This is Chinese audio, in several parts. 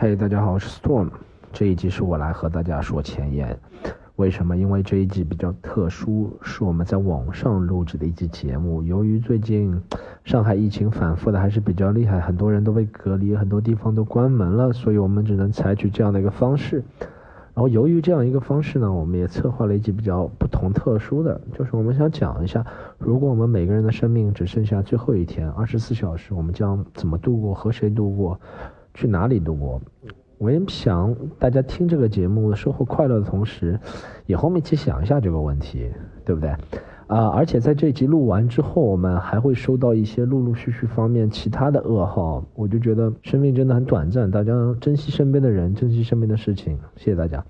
嘿，大家好，我是 Storm。这一集是我来和大家说前言。为什么？因为这一集比较特殊，是我们在网上录制的一集节目。由于最近上海疫情反复的还是比较厉害，很多人都被隔离，很多地方都关门了，所以我们只能采取这样的一个方式。然后，由于这样一个方式呢，我们也策划了一集比较不同、特殊的，就是我们想讲一下，如果我们每个人的生命只剩下最后一天，二十四小时，我们将怎么度过？和谁度过？去哪里度过？我也想大家听这个节目收获快乐的同时，也后面去想一下这个问题，对不对？啊，而且在这集录完之后，我们还会收到一些陆陆续续方面其他的噩耗。我就觉得生命真的很短暂，大家珍惜身边的人，珍惜身边的事情。谢谢大家。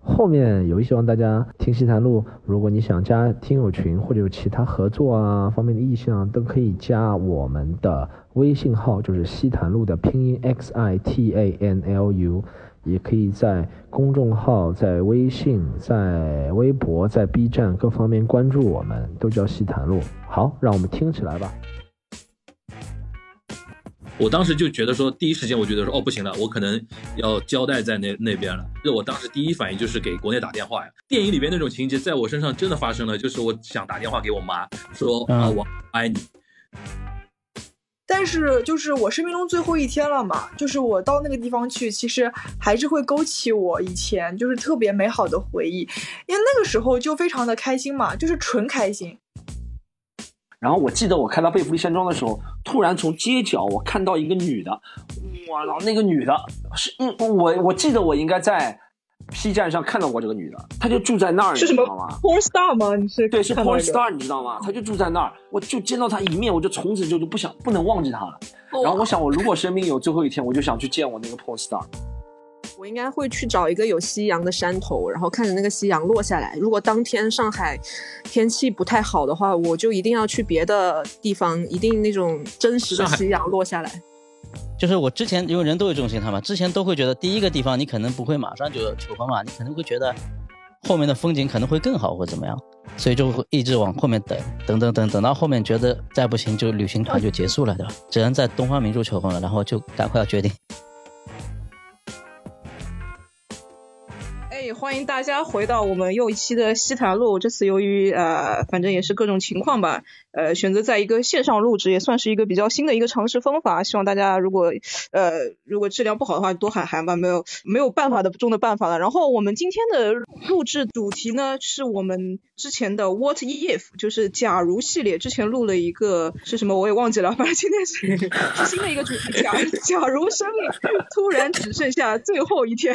后面有希望大家听西谈录，如果你想加听友群或者有其他合作啊方面的意向，都可以加我们的微信号，就是西谈录的拼音 x i t a n l u，也可以在公众号、在微信、在微博、在 B 站各方面关注我们，都叫西谈录。好，让我们听起来吧。我当时就觉得说，第一时间我觉得说，哦，不行了，我可能要交代在那那边了。就我当时第一反应就是给国内打电话呀。电影里边那种情节在我身上真的发生了，就是我想打电话给我妈说啊，我爱你。但是就是我生命中最后一天了嘛，就是我到那个地方去，其实还是会勾起我以前就是特别美好的回忆，因为那个时候就非常的开心嘛，就是纯开心。然后我记得我开到贝弗利山庄的时候，突然从街角我看到一个女的，哇操，那个女的是嗯，我我记得我应该在 P 站上看到过这个女的，她就住在那儿，是什么 Porn Star 吗？你是对，是 Porn Star，你知道吗？她就住在那儿，我就见到她一面，我就从此就就不想不能忘记她了。然后我想，我如果生命有最后一天，我就想去见我那个 Porn Star。我应该会去找一个有夕阳的山头，然后看着那个夕阳落下来。如果当天上海天气不太好的话，我就一定要去别的地方，一定那种真实的夕阳落下来。就是我之前因为人都有这种心态嘛，之前都会觉得第一个地方你可能不会马上就求婚嘛，你可能会觉得后面的风景可能会更好或怎么样，所以就会一直往后面等，等等等等到后面觉得再不行就旅行团就结束了，对吧？只能在东方明珠求婚了，然后就赶快要决定。欢迎大家回到我们又一期的西谈录。这次由于呃，反正也是各种情况吧，呃，选择在一个线上录制，也算是一个比较新的一个尝试方法。希望大家如果呃如果质量不好的话，多喊喊吧，没有没有办法的中的办法了。然后我们今天的录制主题呢，是我们之前的 What If，就是假如系列。之前录了一个是什么我也忘记了，反正今天是 是新的一个主题。假假如生命突然只剩下最后一天。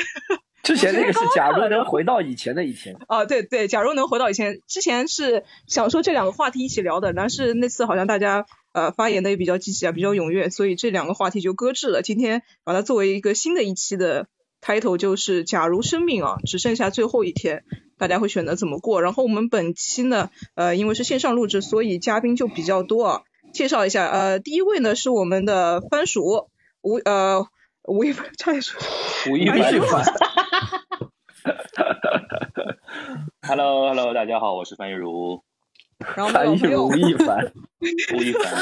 之前那个是假如能回到以前的以前啊，对对，假如能回到以前，之前是想说这两个话题一起聊的，但是那次好像大家呃发言的也比较积极啊，比较踊跃，所以这两个话题就搁置了。今天把它作为一个新的一期的 title，就是假如生命啊只剩下最后一天，大家会选择怎么过？然后我们本期呢，呃，因为是线上录制，所以嘉宾就比较多啊。介绍一下，呃，第一位呢是我们的番薯吴呃吴亦凡，差点说吴亦凡。Hello Hello，大家好，我是范玉茹。然后樊玉茹吴亦凡，吴亦凡。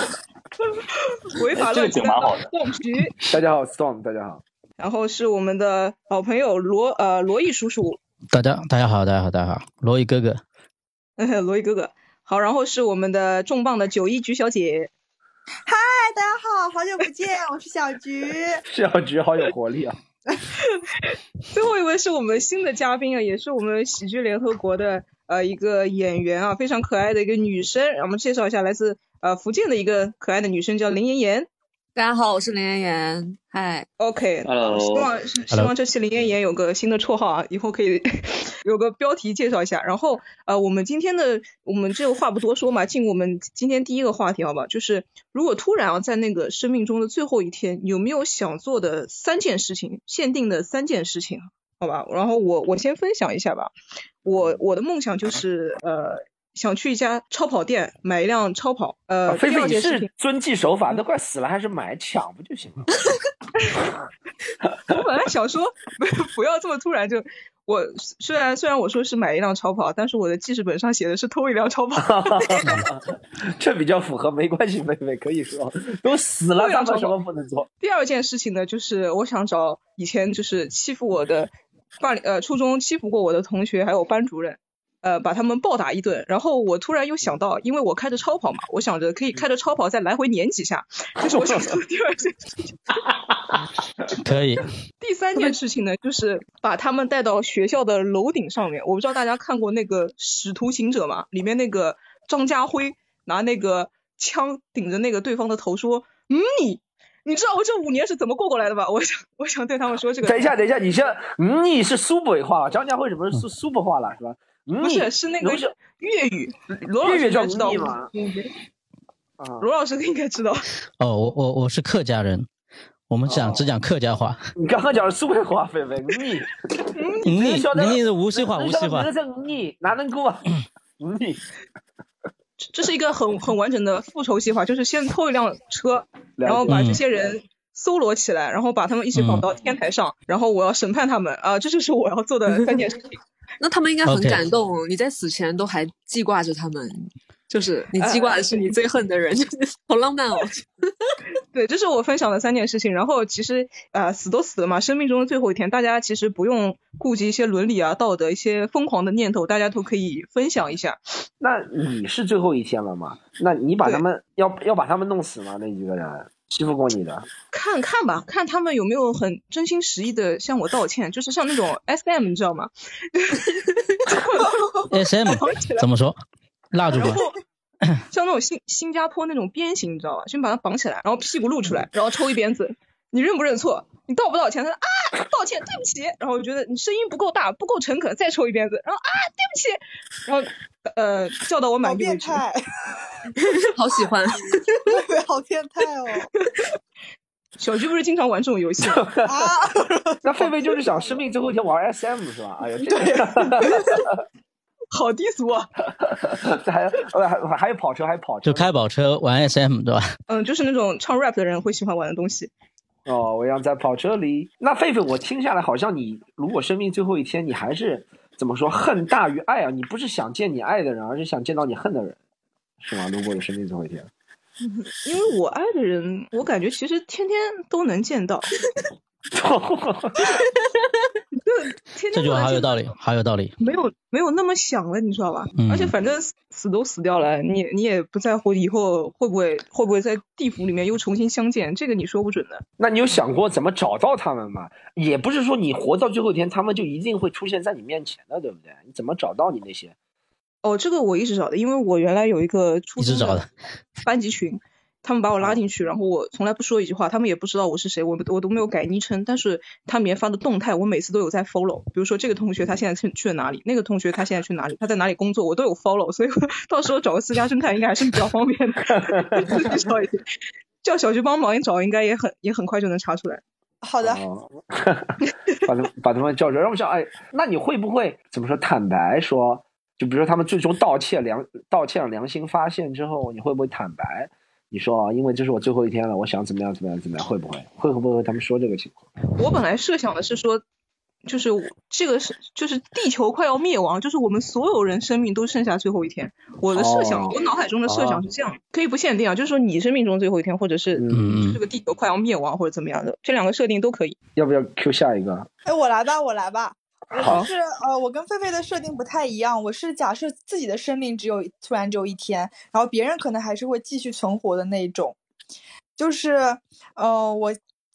违法乱纪的邓徐。大家好，Storm，大家好。然后是我们的好朋友罗呃罗毅叔叔。大家大家好，大家好，大家好，罗毅哥哥。罗毅哥哥，好，然后是我们的重磅的九一菊小姐。嗨，大家好，好久不见，我是小菊。小菊好有活力啊！最后一位是我们新的嘉宾啊，也是我们喜剧联合国的呃一个演员啊，非常可爱的一个女生。让我们介绍一下，来自呃福建的一个可爱的女生，叫林妍妍。大家好，我是林妍妍。嗨，OK，Hello，希望希望这期林妍妍有个新的绰号啊，以后可以 有个标题介绍一下。然后呃，我们今天的我们这个话不多说嘛，进我们今天第一个话题好吧？就是如果突然啊，在那个生命中的最后一天，有没有想做的三件事情？限定的三件事情，好吧？然后我我先分享一下吧。我我的梦想就是呃。想去一家超跑店买一辆超跑，呃，菲菲你是遵纪守法，都快死了还是买抢不就行了？我本来想说 不要这么突然就，我虽然虽然我说是买一辆超跑，但是我的记事本上写的是偷一辆超跑。这比较符合，没关系，妹妹可以说，都死了，咱们什么不能做？第二件事情呢，就是我想找以前就是欺负我的，班里呃初中欺负过我的同学，还有班主任。呃，把他们暴打一顿，然后我突然又想到，因为我开着超跑嘛，我想着可以开着超跑再来回撵几下，这是我想做的第二件事情。可以。第三件事情呢，就是把他们带到学校的楼顶上面。我不知道大家看过那个《使徒行者》吗？里面那个张家辉拿那个枪顶着那个对方的头说：“嗯，你你知道我这五年是怎么过过来的吧？”我想我想对他们说这个。等一下，等一下，你这嗯你是苏北话，张家辉怎么是苏苏北话了，是吧？不是，是那个粤语，罗老师知道吗？罗老师应该知道。哦，我我我是客家人，我们讲只讲客家话。你刚刚讲的苏北话，菲菲，你你你是无锡话，无锡话。你哪能过？你这是一个很很完整的复仇计划，就是先偷一辆车，然后把这些人搜罗起来，然后把他们一起绑到天台上，然后我要审判他们啊，这就是我要做的三件事情。那他们应该很感动，你在死前都还记挂着他们，就是你记挂的是你最恨的人，好浪漫哦。对，这是我分享的三件事情。然后其实啊，死都死了嘛，生命中的最后一天，大家其实不用顾及一些伦理啊、道德、一些疯狂的念头，大家都可以分享一下。那你是最后一天了吗？那你把他们要要把他们弄死吗？那几个人？欺负过你的，看看吧，看他们有没有很真心实意的向我道歉，就是像那种 S M，你知道吗？S M 怎么说？蜡烛。像那种新新加坡那种鞭刑，你知道吧？先把他绑起来，然后屁股露出来，然后抽一鞭子。你认不认错？你道不道歉？他说啊，道歉，对不起。然后我觉得你声音不够大，不够诚恳，再抽一鞭子。然后啊，对不起。然后呃，叫到我满意为止。好变态，好喜欢，好变态哦。小菊不是经常玩这种游戏吗？啊，那狒狒就是想生病最后一天玩 SM 是吧？哎呀，对，好低俗啊！这还还还有跑车，还有跑车，就开跑车玩 SM 对吧？嗯，就是那种唱 rap 的人会喜欢玩的东西。哦，我要在跑车里。那狒狒，我听下来好像你如果生命最后一天，你还是怎么说恨大于爱啊？你不是想见你爱的人，而是想见到你恨的人，是吗？如果有生命最后一天，因为我爱的人，我感觉其实天天都能见到。这句话好有道理，好有道理。没有没有那么想了，你知道吧？而且反正死都死掉了，你你也不在乎以后会不会会不会在地府里面又重新相见，这个你说不准的。那你有想过怎么找到他们吗？也不是说你活到最后一天，他们就一定会出现在你面前的，对不对？你怎么找到你那些？哦，这个我一直找的，因为我原来有一个初中的班级群。他们把我拉进去，然后我从来不说一句话，他们也不知道我是谁，我我都没有改昵称，但是他里面发的动态，我每次都有在 follow。比如说这个同学他现在去去了哪里，那个同学他现在去哪里，他在哪里工作，我都有 follow，所以到时候找个私家侦探应该还是比较方便的。叫小菊帮忙一找，应该也很也很快就能查出来。好的，把他把他们叫出来，让我想，哎，那你会不会怎么说坦白说？就比如说他们最终道歉良道歉良心发现之后，你会不会坦白？你说啊，因为这是我最后一天了，我想怎么样怎么样怎么样，会不会会不会和他们说这个情况？我本来设想的是说，就是这个是就是地球快要灭亡，就是我们所有人生命都剩下最后一天。我的设想，我脑海中的设想是这样，可以不限定啊，就是说你生命中最后一天，或者是这个地球快要灭亡或者怎么样的，这两个设定都可以。要不要 Q 下一个？哎，我来吧，我来吧。我是呃，我跟狒狒的设定不太一样。我是假设自己的生命只有突然只有一天，然后别人可能还是会继续存活的那种。就是，呃，我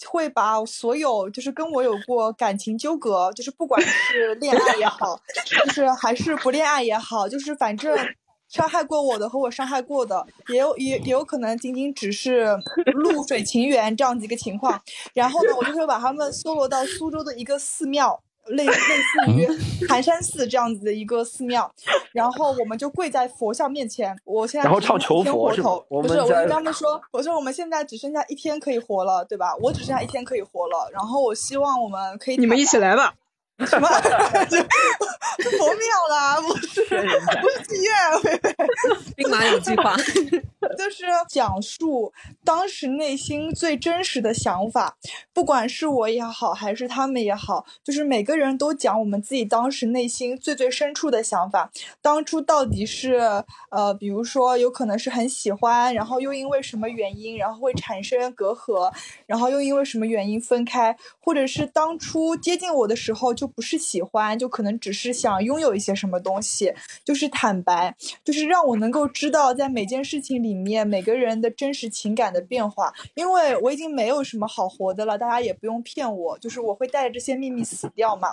会把所有就是跟我有过感情纠葛，就是不管是恋爱也好，就是还是不恋爱也好，就是反正伤害过我的和我伤害过的，也有也也有可能仅仅只是露水情缘这样子一个情况。然后呢，我就会把他们搜罗到苏州的一个寺庙。类类似于寒山寺这样子的一个寺庙，然后我们就跪在佛像面前。我现在然后唱求佛是不是，我跟他们说，我说我们现在只剩下一天可以活了，对吧？我只剩下一天可以活了，然后我希望我们可以你们一起来吧。什么？佛庙啦，不是不是妓院，喂喂。兵马俑计划。就是讲述当时内心最真实的想法，不管是我也好，还是他们也好，就是每个人都讲我们自己当时内心最最深处的想法。当初到底是呃，比如说有可能是很喜欢，然后又因为什么原因，然后会产生隔阂，然后又因为什么原因分开，或者是当初接近我的时候就不是喜欢，就可能只是想拥有一些什么东西，就是坦白，就是让我能够知道在每件事情里。面每个人的真实情感的变化，因为我已经没有什么好活的了，大家也不用骗我，就是我会带着这些秘密死掉嘛，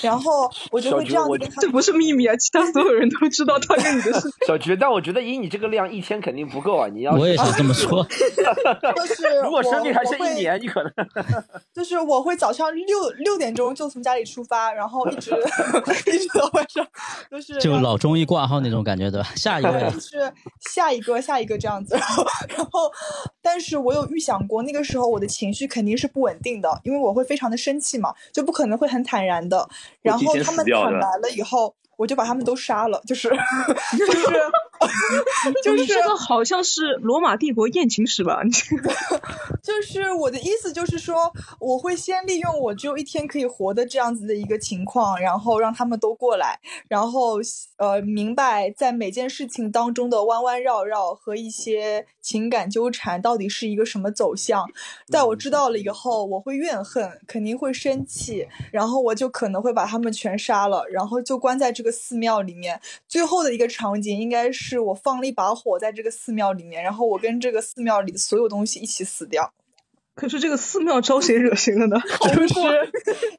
然后我就会这样子跟他。这不是秘密啊，其他所有人都知道他跟你的事。小菊，但我觉得以你这个量，一天肯定不够啊，你要。我也是这么说。就是如果生命还剩一年，你可能。就是我会早上六六点钟就从家里出发，然后一直 一直到晚上，就是就老中医挂号那种感觉，对吧？下一位。是下一个，下一个。这样子，然后，然后，但是我有预想过，那个时候我的情绪肯定是不稳定的，因为我会非常的生气嘛，就不可能会很坦然的。然后他们坦白了以后。我就把他们都杀了，就是 就是 就是这个好像是罗马帝国艳情史吧？就是我的意思就是说，我会先利用我只有一天可以活的这样子的一个情况，然后让他们都过来，然后呃明白在每件事情当中的弯弯绕绕和一些情感纠缠到底是一个什么走向。在我知道了以后，我会怨恨，肯定会生气，然后我就可能会把他们全杀了，然后就关在这。这个寺庙里面最后的一个场景，应该是我放了一把火在这个寺庙里面，然后我跟这个寺庙里所有东西一起死掉。可是这个寺庙招谁惹谁了呢？就是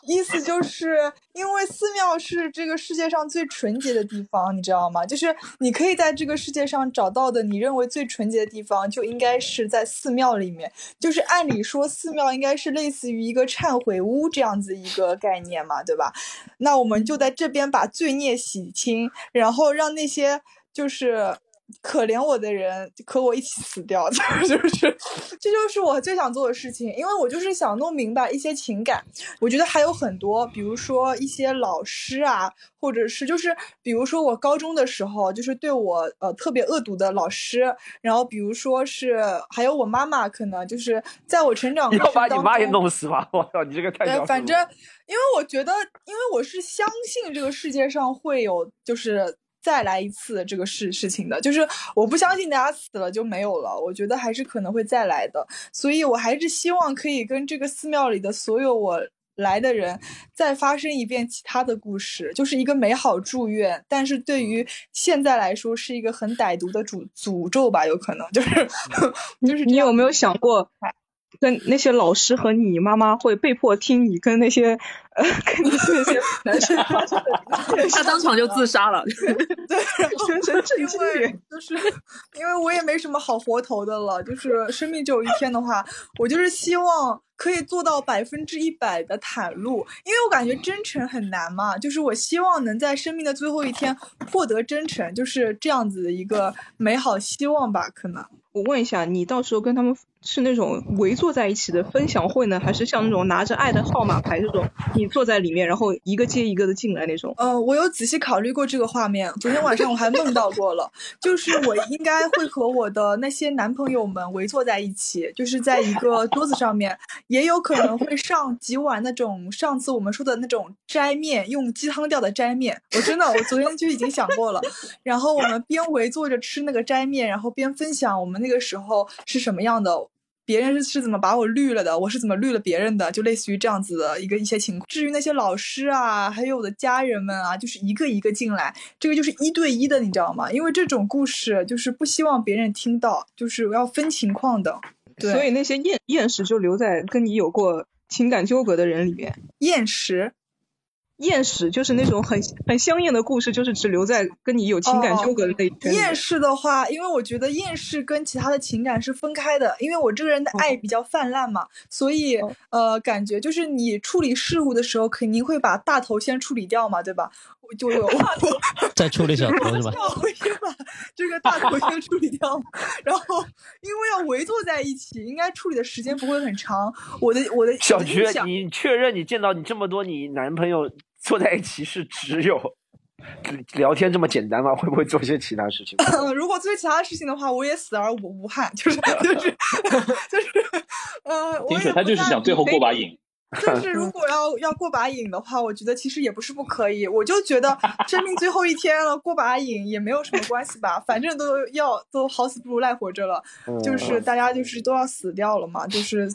意思就是因为寺庙是这个世界上最纯洁的地方，你知道吗？就是你可以在这个世界上找到的你认为最纯洁的地方，就应该是在寺庙里面。就是按理说，寺庙应该是类似于一个忏悔屋这样子一个概念嘛，对吧？那我们就在这边把罪孽洗清，然后让那些就是。可怜我的人和我一起死掉，就是，这就是我最想做的事情，因为我就是想弄明白一些情感。我觉得还有很多，比如说一些老师啊，或者是就是，比如说我高中的时候，就是对我呃特别恶毒的老师，然后比如说是还有我妈妈，可能就是在我成长过程当中，要把你妈也弄死吧？我操，你这个太反正，因为我觉得，因为我是相信这个世界上会有就是。再来一次这个事事情的，就是我不相信大家死了就没有了，我觉得还是可能会再来的，所以我还是希望可以跟这个寺庙里的所有我来的人再发生一遍其他的故事，就是一个美好祝愿，但是对于现在来说是一个很歹毒的诅诅咒吧，有可能。就是 就是你有没有想过？跟那些老师和你妈妈会被迫听你跟那些呃 跟那些男生发生的，他当场就自杀了。对，全程震惊，就是因为我也没什么好活头的了，就是生命只有一天的话，我就是希望可以做到百分之一百的袒露，因为我感觉真诚很难嘛，就是我希望能在生命的最后一天获得真诚，就是这样子的一个美好希望吧，可能。我问一下，你到时候跟他们是那种围坐在一起的分享会呢，还是像那种拿着爱的号码牌这种，你坐在里面，然后一个接一个的进来那种？呃，我有仔细考虑过这个画面，昨天晚上我还梦到过了，就是我应该会和我的那些男朋友们围坐在一起，就是在一个桌子上面，也有可能会上几碗那种上次我们说的那种斋面，用鸡汤调的斋面。我真的，我昨天就已经想过了，然后我们边围坐着吃那个斋面，然后边分享我们。那个时候是什么样的？别人是是怎么把我绿了的？我是怎么绿了别人的？就类似于这样子的一个一些情况。至于那些老师啊，还有我的家人们啊，就是一个一个进来，这个就是一对一的，你知道吗？因为这种故事就是不希望别人听到，就是要分情况的。对，所以那些厌厌食就留在跟你有过情感纠葛的人里面。厌食。厌世就是那种很很香艳的故事，就是只留在跟你有情感纠葛的那一圈。厌世的话，因为我觉得厌世跟其他的情感是分开的，因为我这个人的爱比较泛滥嘛，所以呃，感觉就是你处理事物的时候，肯定会把大头先处理掉嘛，对吧？我就有 再处理小头是吧？我先把这个大头先处理掉，然后因为要围坐在一起，应该处理的时间不会很长。我的我的小菊，你确认你见到你这么多你男朋友？坐在一起是只有聊天这么简单吗？会不会做一些其他事情？如果做其他事情的话，我也死而无无憾，就是就是 就是，呃，我也他就是想最后过把瘾。就是如果要要过把瘾的话，我觉得其实也不是不可以。我就觉得生命最后一天了，过把瘾也没有什么关系吧，反正都要都好死不如赖活着了，就是大家就是都要死掉了嘛，就是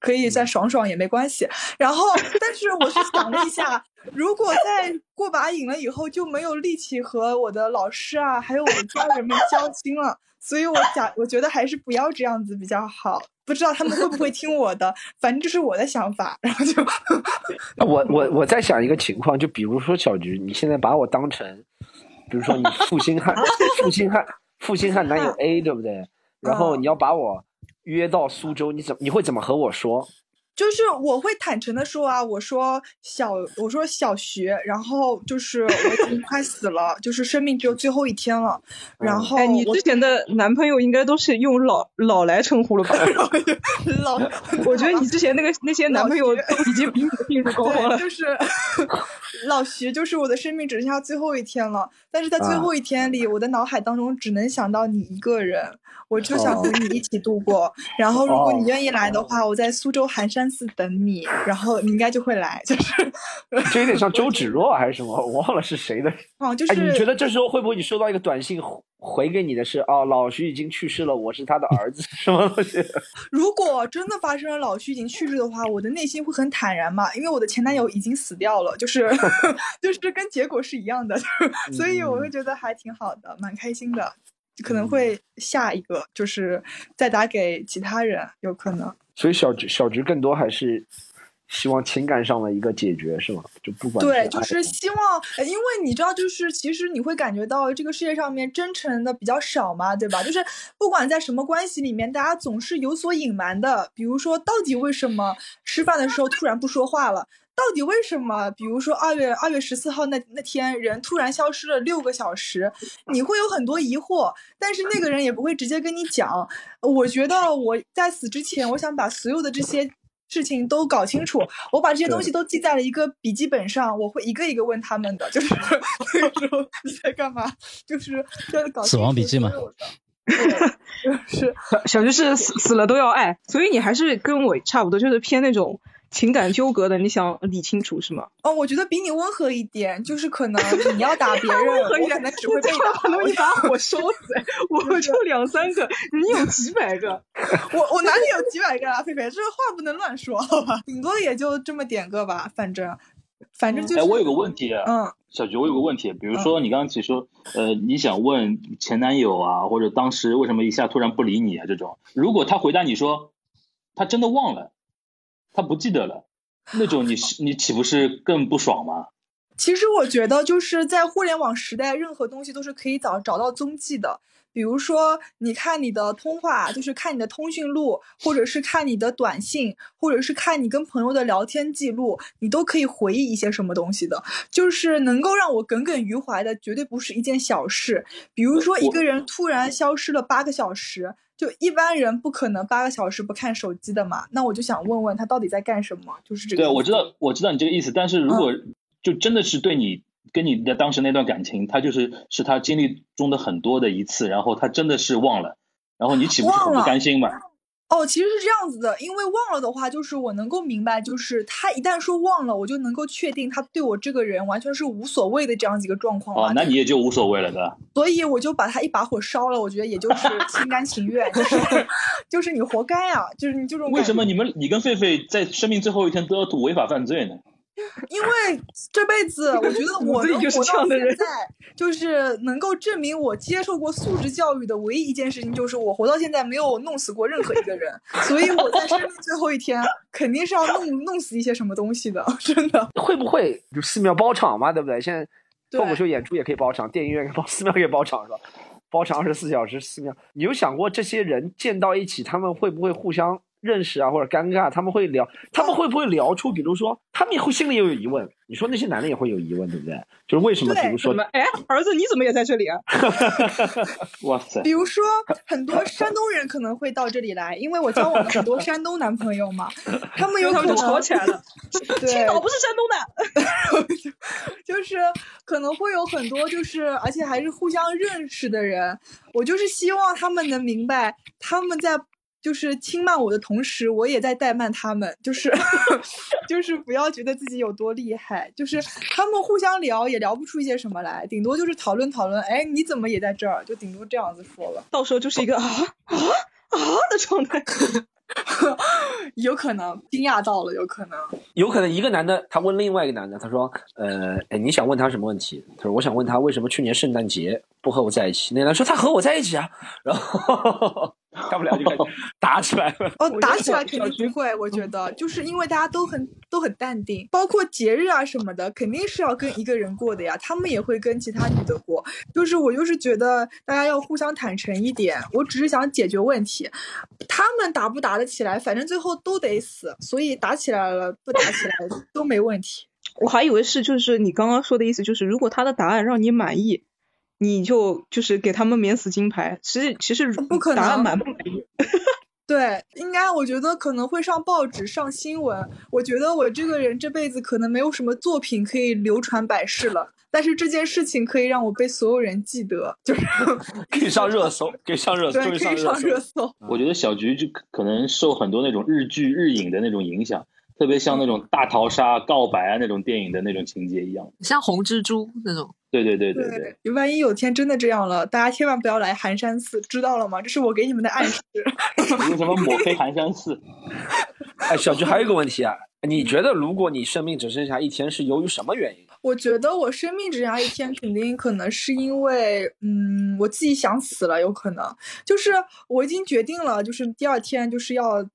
可以再爽爽也没关系。然后，但是我是想了一下，如果在过把瘾了以后就没有力气和我的老师啊，还有我的家人们交心了，所以我想，我觉得还是不要这样子比较好。不知道他们会不会听我的，反正这是我的想法。然后就 那我我我在想一个情况，就比如说小菊，你现在把我当成，比如说你负心汉，负心汉，负心汉男友 A，对不对？然后你要把我约到苏州，你怎你会怎么和我说？就是我会坦诚的说啊，我说小我说小学，然后就是我已经快死了，就是生命只有最后一天了。然后哎，你之前的男朋友应该都是用老老来称呼了吧？老，我觉得你之前那个 那些男朋友都已经比你的病入膏肓了对，。就是 老徐，就是我的生命只剩下最后一天了。但是在最啊后一天里，我的脑海当中只能想到你一个人，我就想和你一起度过。然后如果你愿意来的话，我在苏州寒山寺等你，然后你应该就会来。就是，就有点像周芷若还是什么，我忘了是谁的。哦，就哎，你觉得这时候会不会你收到一个短信回回给你的是哦，老徐已经去世了，我是他的儿子，什么东西？如果真的发生了老徐已经去世的话，我的内心会很坦然嘛，因为我的前男友已经死掉了，就是就是跟结果是一样的，所以我会觉得还挺好的，蛮开心的。可能会下一个就是再打给其他人，有可能。所以小菊小菊更多还是希望情感上的一个解决，是吗？就不管对，就是希望，呃因为你知道，就是其实你会感觉到这个世界上面真诚的比较少嘛，对吧？就是不管在什么关系里面，大家总是有所隐瞒的。比如说，到底为什么吃饭的时候突然不说话了？到底为什么？比如说二月二月十四号那那天，人突然消失了六个小时，你会有很多疑惑，但是那个人也不会直接跟你讲。我觉得我在死之前，我想把所有的这些事情都搞清楚，我把这些东西都记在了一个笔记本上，我会一个一个问他们的，就是那个时候你在干嘛？就是要搞死亡笔记嘛清楚所有的。对，就是小就是死死了都要爱，所以你还是跟我差不多，就是偏那种情感纠葛的，你想理清楚是吗？哦，我觉得比你温和一点，就是可能你要打别人，温和一点我可能只会被打。可能一把火烧死，我就两三个，你有几百个。我我哪里有几百个啊，菲菲，这个话不能乱说，好吧？顶多也就这么点个吧，反正反正就是。哎，我有个问题，嗯，小菊，我有个问题，比如说你刚刚提说，呃，你想问前男友啊，或者当时为什么一下突然不理你啊这种，如果他回答你说他真的忘了，他不记得了，那种你是你岂不是更不爽吗？其实我觉得就是在互联网时代，任何东西都是可以找找到踪迹的。比如说，你看你的通话，就是看你的通讯录，或者是看你的短信，或者是看你跟朋友的聊天记录，你都可以回忆一些什么东西的。就是能够让我耿耿于怀的，绝对不是一件小事。比如说，一个人突然消失了八个小时，就一般人不可能八个小时不看手机的嘛。那我就想问问他到底在干什么，就是这个对，我知道，我知道你这个意思，但是如果就真的是对你跟你的当时那段感情，他就是是他经历中的很多的一次，然后他真的是忘了，然后你岂不是很不甘心嘛？哦，其实是这样子的，因为忘了的话，就是我能够明白，就是他一旦说忘了，我就能够确定他对我这个人完全是无所谓的这样子一个状况哦，，那你也就无所谓了的。所以我就把他一把火烧了，我觉得也就是心甘情愿，就是就是你活该啊，就是你这种为什么你们你跟狒狒在生命最后一天都要违法犯罪呢？因为这辈子，我觉得我能活到现在，就是能够证明我接受过素质教育的唯一一件事情，就是我活到现在没有弄死过任何一个人，所以我在生命最后一天肯定是要弄弄死一些什么东西的，真的。会不会就寺庙包场嘛？对不对？现在脱口秀演出也可以包场，电影院可以包，寺庙也包场是吧？包场二十四小时，寺庙。你有想过这些人见到一起，他们会不会互相认识啊，或者尴尬？他们会聊，他们会不会聊出，比如说，他们也会心里也有疑问。你说那些男的也会有疑问，对不对？就是为什么？比如说哎，儿子你怎么也在这里啊？哇塞比！如说，很多山东人可能会到这里来，因为我交往了很多山东男朋友嘛，他们有可能就吵起来了。青岛不是山东的，就是可能会有很多就是，而且还是互相认识的人，我就是希望他们能明白，他们在就是轻慢我的同时，我也在怠慢他们，就是 就是不要觉得自己有多厉害，就是他们互相聊也聊不出一些什么来，顶多就是讨论讨论，哎，你怎么也在这儿？就顶多这样子说了。到时候就是一个啊啊啊的状态。有可能惊讶到了，有可能。有可能一个男的他问另外一个男的，他说：“呃，哎，你想问他什么问题？”他说：“我想问他为什么去年圣诞节不和我在一起。”那男的说：“他和我在一起啊。”然后 大不了就开始打起来了。哦，打起来肯定不会，我觉得就是因为大家都很都很淡定，包括节日啊什么的，肯定是要跟一个人过的呀，他们也会跟其他女的过。就是我就是觉得大家要互相坦诚一点，我只是想解决问题，他们打不打得起来，反正最后都得死，所以打起来了不打起来 都没问题。我还以为是就是你刚刚说的意思，就是如果他的答案让你满意，你就就是给他们免死金牌。其实其实不可答案能满不满意，对，应该我觉得可能会上报纸、上新闻。我觉得我这个人这辈子可能没有什么作品可以流传百世了，但是这件事情可以让我被所有人记得，就是 可以上热搜，可以上热搜，对，终于可以上热热搜。我觉得小菊就可可能受很多那种日剧、日影的那种影响，特别像那种大逃杀、告白啊那种电影的那种情节一样。像红蜘蛛那种。对对对对对，对，万一有天真的这样了，大家千万不要来寒山寺，知道了吗？这是我给你们的暗示。为什么抹黑寒山寺？哎，小菊还有一个问题啊，你觉得如果你生命只剩下一天，是由于什么原因？我觉得我生命只剩下一天，肯定可能是因为，嗯，我自己想死了，有可能就是我已经决定了，就是第二天就是要。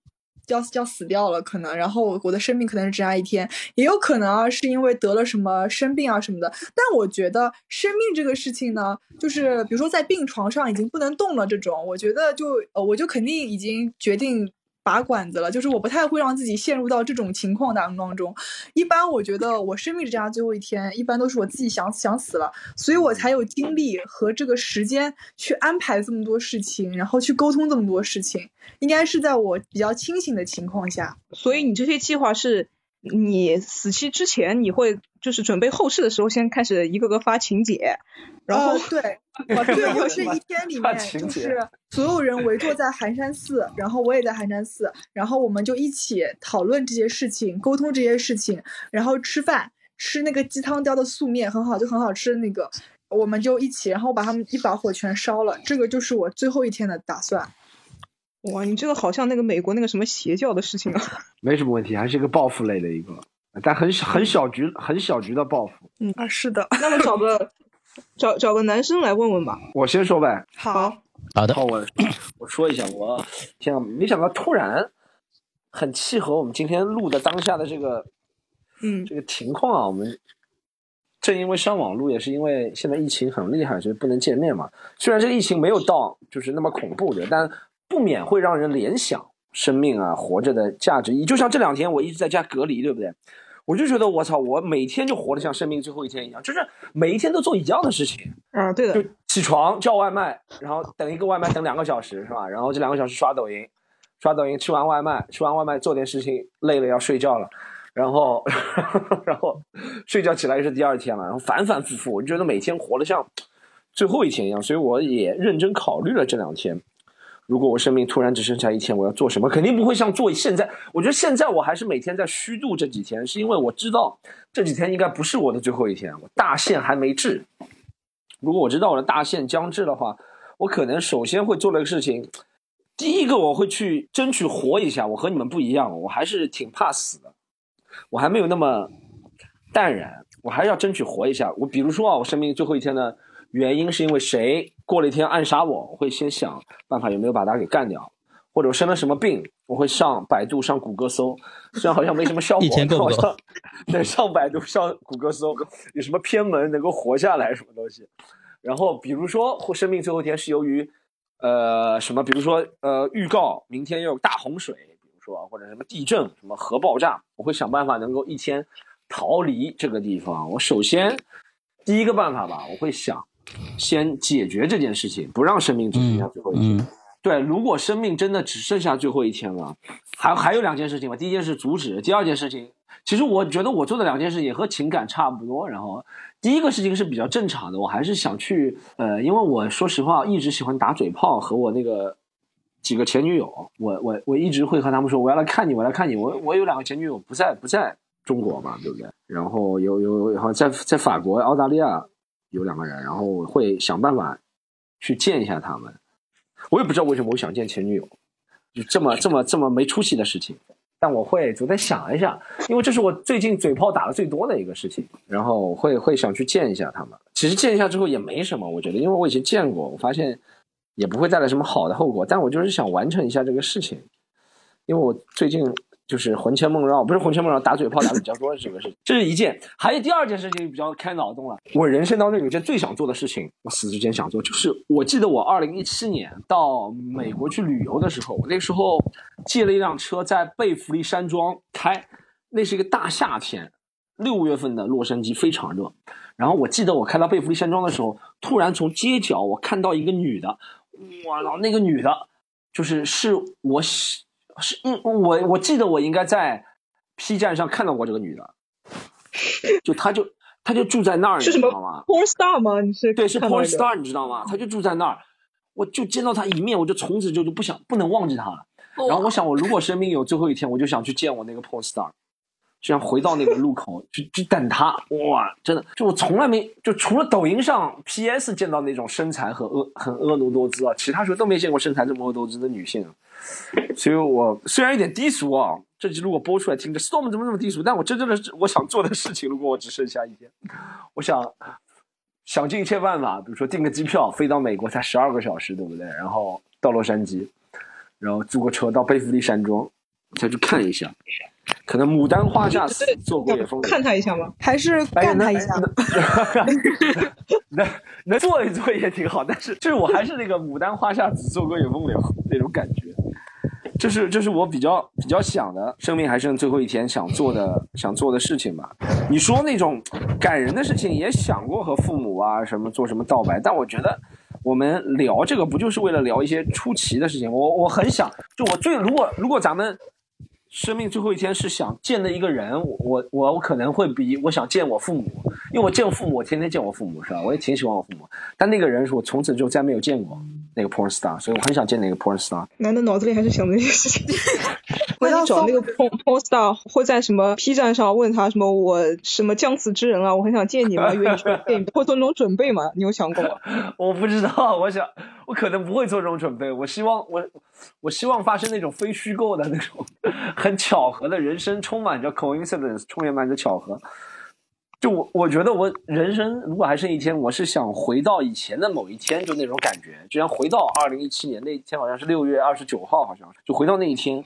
要要死掉了，可能，然后我的生命可能是只剩下一天，也有可能啊，是因为得了什么生病啊什么的。但我觉得生命这个事情呢，就是比如说在病床上已经不能动了这种，我觉得就呃，我就肯定已经决定拔管子了，就是我不太会让自己陷入到这种情况当当中。一般我觉得我生命之家最后一天，一般都是我自己想想死了，所以我才有精力和这个时间去安排这么多事情，然后去沟通这么多事情。应该是在我比较清醒的情况下。所以你这些计划是你死期之前，你会就是准备后事的时候，先开始一个个发请柬，然后、呃、对，我最后这一天里面就是所有人围坐在寒山寺，然后我也在寒山寺，然后我们就一起讨论这些事情，沟通这些事情，然后吃饭，吃那个鸡汤雕的素面，很好，就很好吃的那个，我们就一起，然后把他们一把火全烧了，这个就是我最后一天的打算。哇，你这个好像那个美国那个什么邪教的事情啊。没什么问题，还是一个报复类的一个，但很很小局很小局的报复。嗯啊，是的。那么找个找找个男生来问问吧。我先说呗。好。好的。好，我我说一下，我天啊，没想到突然很契合我们今天录的当下的这个嗯这个情况啊。我们正因为上网录，也是因为现在疫情很厉害，所以不能见面嘛。虽然这个疫情没有到就是那么恐怖的，但不免会让人联想生命啊、活着的价值。就像这两天我一直在家隔离，对不对？我就觉得我操，我每天就活得像生命最后一天一样，就是每一天都做一样的事情。啊，对的。就起床叫外卖，然后等一个外卖等两个小时，是吧？然后这两个小时刷抖音，刷抖音吃完外卖，吃完外卖做点事情，累了要睡觉了，然后 然后睡觉起来又是第二天了，然后反反复复，我就觉得每天活得像最后一天一样，所以我也认真考虑了这两天。如果我生命突然只剩下一天，我要做什么？肯定不会像做现在。我觉得现在我还是每天在虚度这几天，是因为我知道这几天应该不是我的最后一天，我大限还没至。如果我知道我的大限将至的话，我可能首先会做的一个事情，第一个我会去争取活一下。我和你们不一样，我还是挺怕死的，我还没有那么淡然，我还是要争取活一下。我比如说啊，我生命最后一天的原因是因为谁过了一天暗杀我，我会先想办法有没有把他给干掉，或者我生了什么病，我会上百度、上谷歌搜，虽然好像没什么效果，一天够不够但我上对上百度、上谷歌搜有什么偏门能够活下来什么东西。然后比如说或生命最后一天是由于呃什么，比如说呃预告明天要有大洪水，比如说或者什么地震、什么核爆炸，我会想办法能够一天逃离这个地方。我首先第一个办法吧，我会想先解决这件事情，不让生命只剩下最后一天。嗯对，如果生命真的只剩下最后一天了，还还有两件事情吧。第一件事阻止，第二件事情其实我觉得我做的两件事也和情感差不多。然后第一个事情是比较正常的，我还是想去呃，因为我说实话一直喜欢打嘴炮，和我那个几个前女友，我我我一直会和他们说我要来看你，我来看你。我我有两个前女友不在不在中国嘛，对不对？然后有有然后在在法国、澳大利亚有两个人，然后会想办法去见一下他们。我也不知道为什么我想见前女友，就这么这么这么没出息的事情。但我会昨天想一下，因为这是我最近嘴炮打的最多的一个事情，然后会会想去见一下他们。其实见一下之后也没什么，我觉得，因为我以前见过，我发现也不会带来什么好的后果。但我就是想完成一下这个事情，因为我最近就是魂牵梦绕，不是魂牵梦绕，打嘴炮打的比较多的这个事，这是一件。还有第二件事情比较开脑洞了，我人生当中有一件最想做的事情，我死之前想做，就是我记得我二零一七年到美国去旅游的时候，我那时候借了一辆车在贝弗利山庄开，那是一个大夏天，六月份的洛杉矶非常热。然后我记得我开到贝弗利山庄的时候，突然从街角我看到一个女的，哇操，那个女的，就是是我是嗯我我记得我应该在 P 站上看到过这个女的，就她就她就住在那儿，你是什么知道吗？porn star 吗？你是对，是 porn star，你知道吗？她就住在那儿，我就见到她一面，我就从此就就不想不能忘记她了。然后我想，我如果生命有最后一天，我就想去见我那个 porn star，就想回到那个路口去去等他。哇，真的，就我从来没就除了抖音上 PS 见到那种身材和婀很婀娜多姿啊，其他时候都没见过身材这么婀娜多姿的女性。所以我虽然有点低俗啊，这集如果播出来听着，Storm 怎么这么低俗？但我真正的我想做的事情，如果我只剩下一天，我想想尽一切办法，比如说订个机票飞到美国才十二个小时，对不对？然后到洛杉矶，然后租个车到贝弗利山庄再去看一下，可能牡丹花下死，做过也风流。看他一下吗？还是干他一下？能能 做一做也挺好，但是就是我还是那个牡丹花下死，做歌也风流那种感觉。这是这是我比较比较想的，生命还剩最后一天想做的想做的事情吧。你说那种感人的事情也想过和父母啊什么做什么道白，但我觉得我们聊这个不就是为了聊一些出奇的事情？我我很想，就我最如果如果咱们生命最后一天是想见的一个人，我我我可能会比我想见我父母，因为我见父母，我天天见我父母是吧？我也挺喜欢我父母，但那个人是我从此就再没有见过那个 porn star，所以我很想见那个 porn star。男的脑子里还是想那些事情。回 到那你找那个 porn star 会在什么 P 站上问他什么我什么将死之人啊，我很想见你吗？愿意说见你，会做那种准备吗？你有想过吗？我不知道，我想我可能不会做这种准备。我希望我我希望发生那种非虚构的那种很巧合的人生，充满着 coincidence，充满着巧合。就我我觉得我人生如果还剩一天，我是想回到以前的某一天，就那种感觉，就像回到二零一七年那一天，好像是六月二十九号，好像就回到那一天，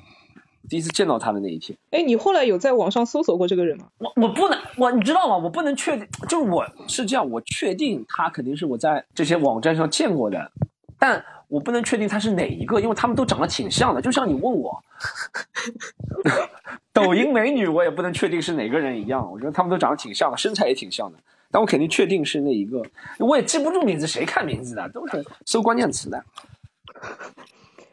第一次见到他的那一天。哎，你后来有在网上搜索过这个人吗？我我不能，我你知道吗？我不能确定，就是我是这样，我确定他肯定是我在这些网站上见过的，但我不能确定他是哪一个，因为他们都长得挺像的。就像你问我，抖音美女，我也不能确定是哪个人一样。我觉得他们都长得挺像的，身材也挺像的，但我肯定确定是那一个。我也记不住名字，谁看名字的？都是搜关键词的。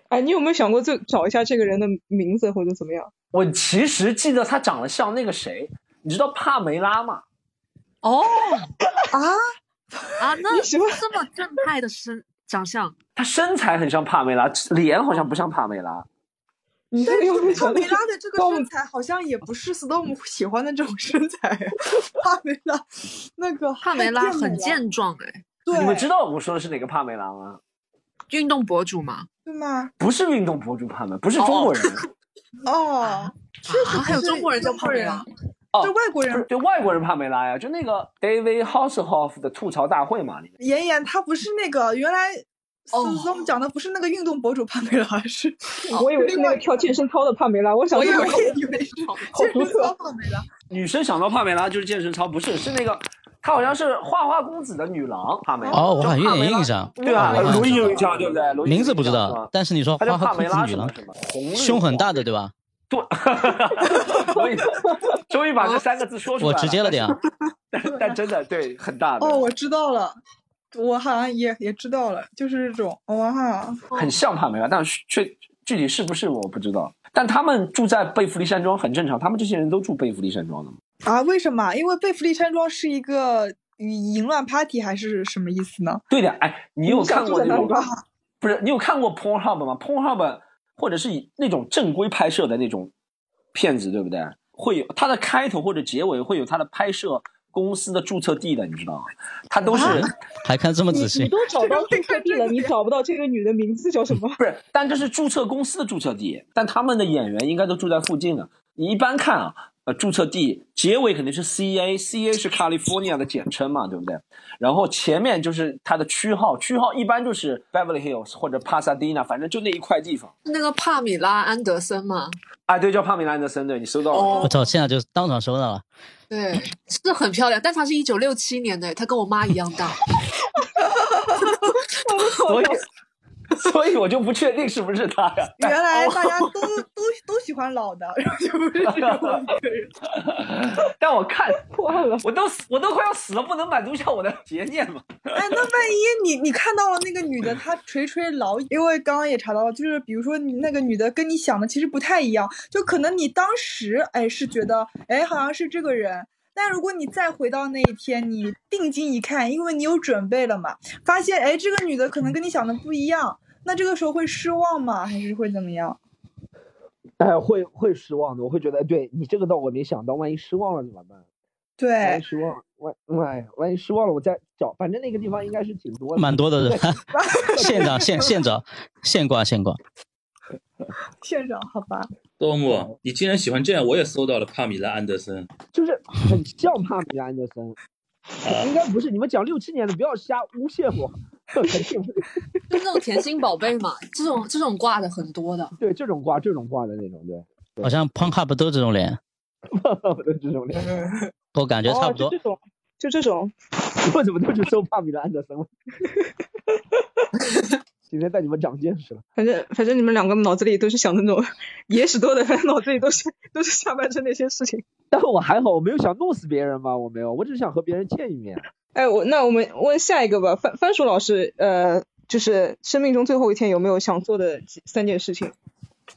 哎，你有没有想过就找一下这个人的名字或者怎么样？我其实记得他长得像那个谁，你知道帕梅拉吗？哦 啊，啊，那你喜欢这么正派的身长相，他身材很像帕梅拉，脸好像不像帕梅拉。你这但个帕梅拉的这个身材好像也不是 Storm 喜欢的这种身材。帕梅拉那个帕梅拉很健壮哎，对，你们知道我说的是哪个帕梅拉吗？运动博主嘛，对吗？不是运动博主帕梅，不是中国人，哦，确实啊还有中国人叫帕梅拉，哦是外国人。对外国人帕梅拉呀，就那个 David Househoff 的吐槽大会嘛，里面妍妍她不是那个原来。哦 Storm 讲的不是那个运动博主帕梅拉，是我以为是那个跳健身操的帕梅拉，我想我以为以为是健身操帕梅拉。女生想到帕梅拉就是健身操，不是是那个她好像是花花公子的女郎帕梅拉。哦，我好像有点印象，对吧？我好像罗毅有印象，对不对？名字不知道但是你说帕梅拉子女郎，胸很大黄的对吧？对，所以 终于把这三个字说出来我直接了点啊，但是但真的对很大的哦，我知道了，我好像也也知道了，就是这种哇哈，很像帕梅拉，但是确具体是不是我不知道。但他们住在贝弗利山庄很正常，他们这些人都住贝弗利山庄的嘛。啊，为什么？因为贝弗利山庄是一个淫乱 party 还是什么意思呢？对的，哎，你有看过那种你想住在哪里不是？你有看过 Pornhub 吗？Pornhub 或者是以那种正规拍摄的那种片子，对不对？会有它的开头或者结尾会有它的拍摄公司的注册地的，你知道吗？它都是、还看这么仔细你，都找到注册地了，你找不到这个女的名字叫什么？不是？但这是注册公司的注册地，但他们的演员应该都住在附近的。你一般看啊，呃，注册地结尾肯定是 CA，CA 是 California 的简称嘛，对不对？然后前面就是它的区号，区号一般就是 Beverly Hills 或者 Pasadena，反正就那一块地方。那个帕米拉安德森嘛，啊，对，叫帕米拉安德森，对你收到了。哦我操，现在就当场收到了。对，是很漂亮，但她是一九六七年的，她跟我妈一样大。所以，所以我就不确定是不是他呀。原来哦大家都 都都喜欢老的，然后就不是只有我一个人。但我看 破案了，我都死，我都快要死了，不能满足一下我的邪念吗。哎，那万一你你看到了那个女的，她垂垂老矣，因为刚刚也查到了，就是比如说你那个女的跟你想的其实不太一样，就可能你当时哎是觉得哎好像是这个人，但如果你再回到那一天，你定睛一看，因为你有准备了嘛，发现哎这个女的可能跟你想的不一样，那这个时候会失望吗？还是会怎么样？哎，会会失望的，我会觉得，对你这个倒我没想到，万一失望了怎么办？对万对一，失望，万万万一失望了，我再找，反正那个地方应该是挺多的，蛮多的人对，现找现现找现挂现挂。县长好吧，多木，你既然喜欢这样，我也搜到了帕米拉安德森。就是很像帕米拉安德森，应该不是，你们讲六七年的，不要瞎诬陷我，就那种甜心宝贝嘛，这种这种挂的很多的。对这种挂这种挂的那种，对，好像 Pornhub 都这种脸，对这种脸，我感觉差不多哦就这。种，就这种。我怎么都是搜帕米拉安德森了？今天带你们长见识了。反正反正你们两个脑子里都是想的那种野史多的人，脑子里都是都是下半身那些事情。但我还好，我没有想弄死别人吧，我没有，我只是想和别人见一面。哎，我那我们问下一个吧，番番薯老师，呃，就是生命中最后一天有没有想做的几三件事情？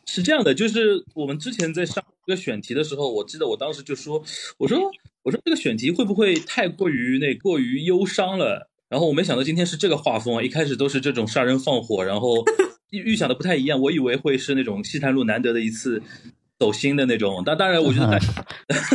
是这样的，就是我们之前在上这个选题的时候，我记得我当时就说，我说我说这个选题会不会太过于那过于忧伤了？然后我没想到今天是这个画风啊，一开始都是这种杀人放火，然后预预想的不太一样，我以为会是那种西坛路难得的一次走心的那种，但当然我觉得还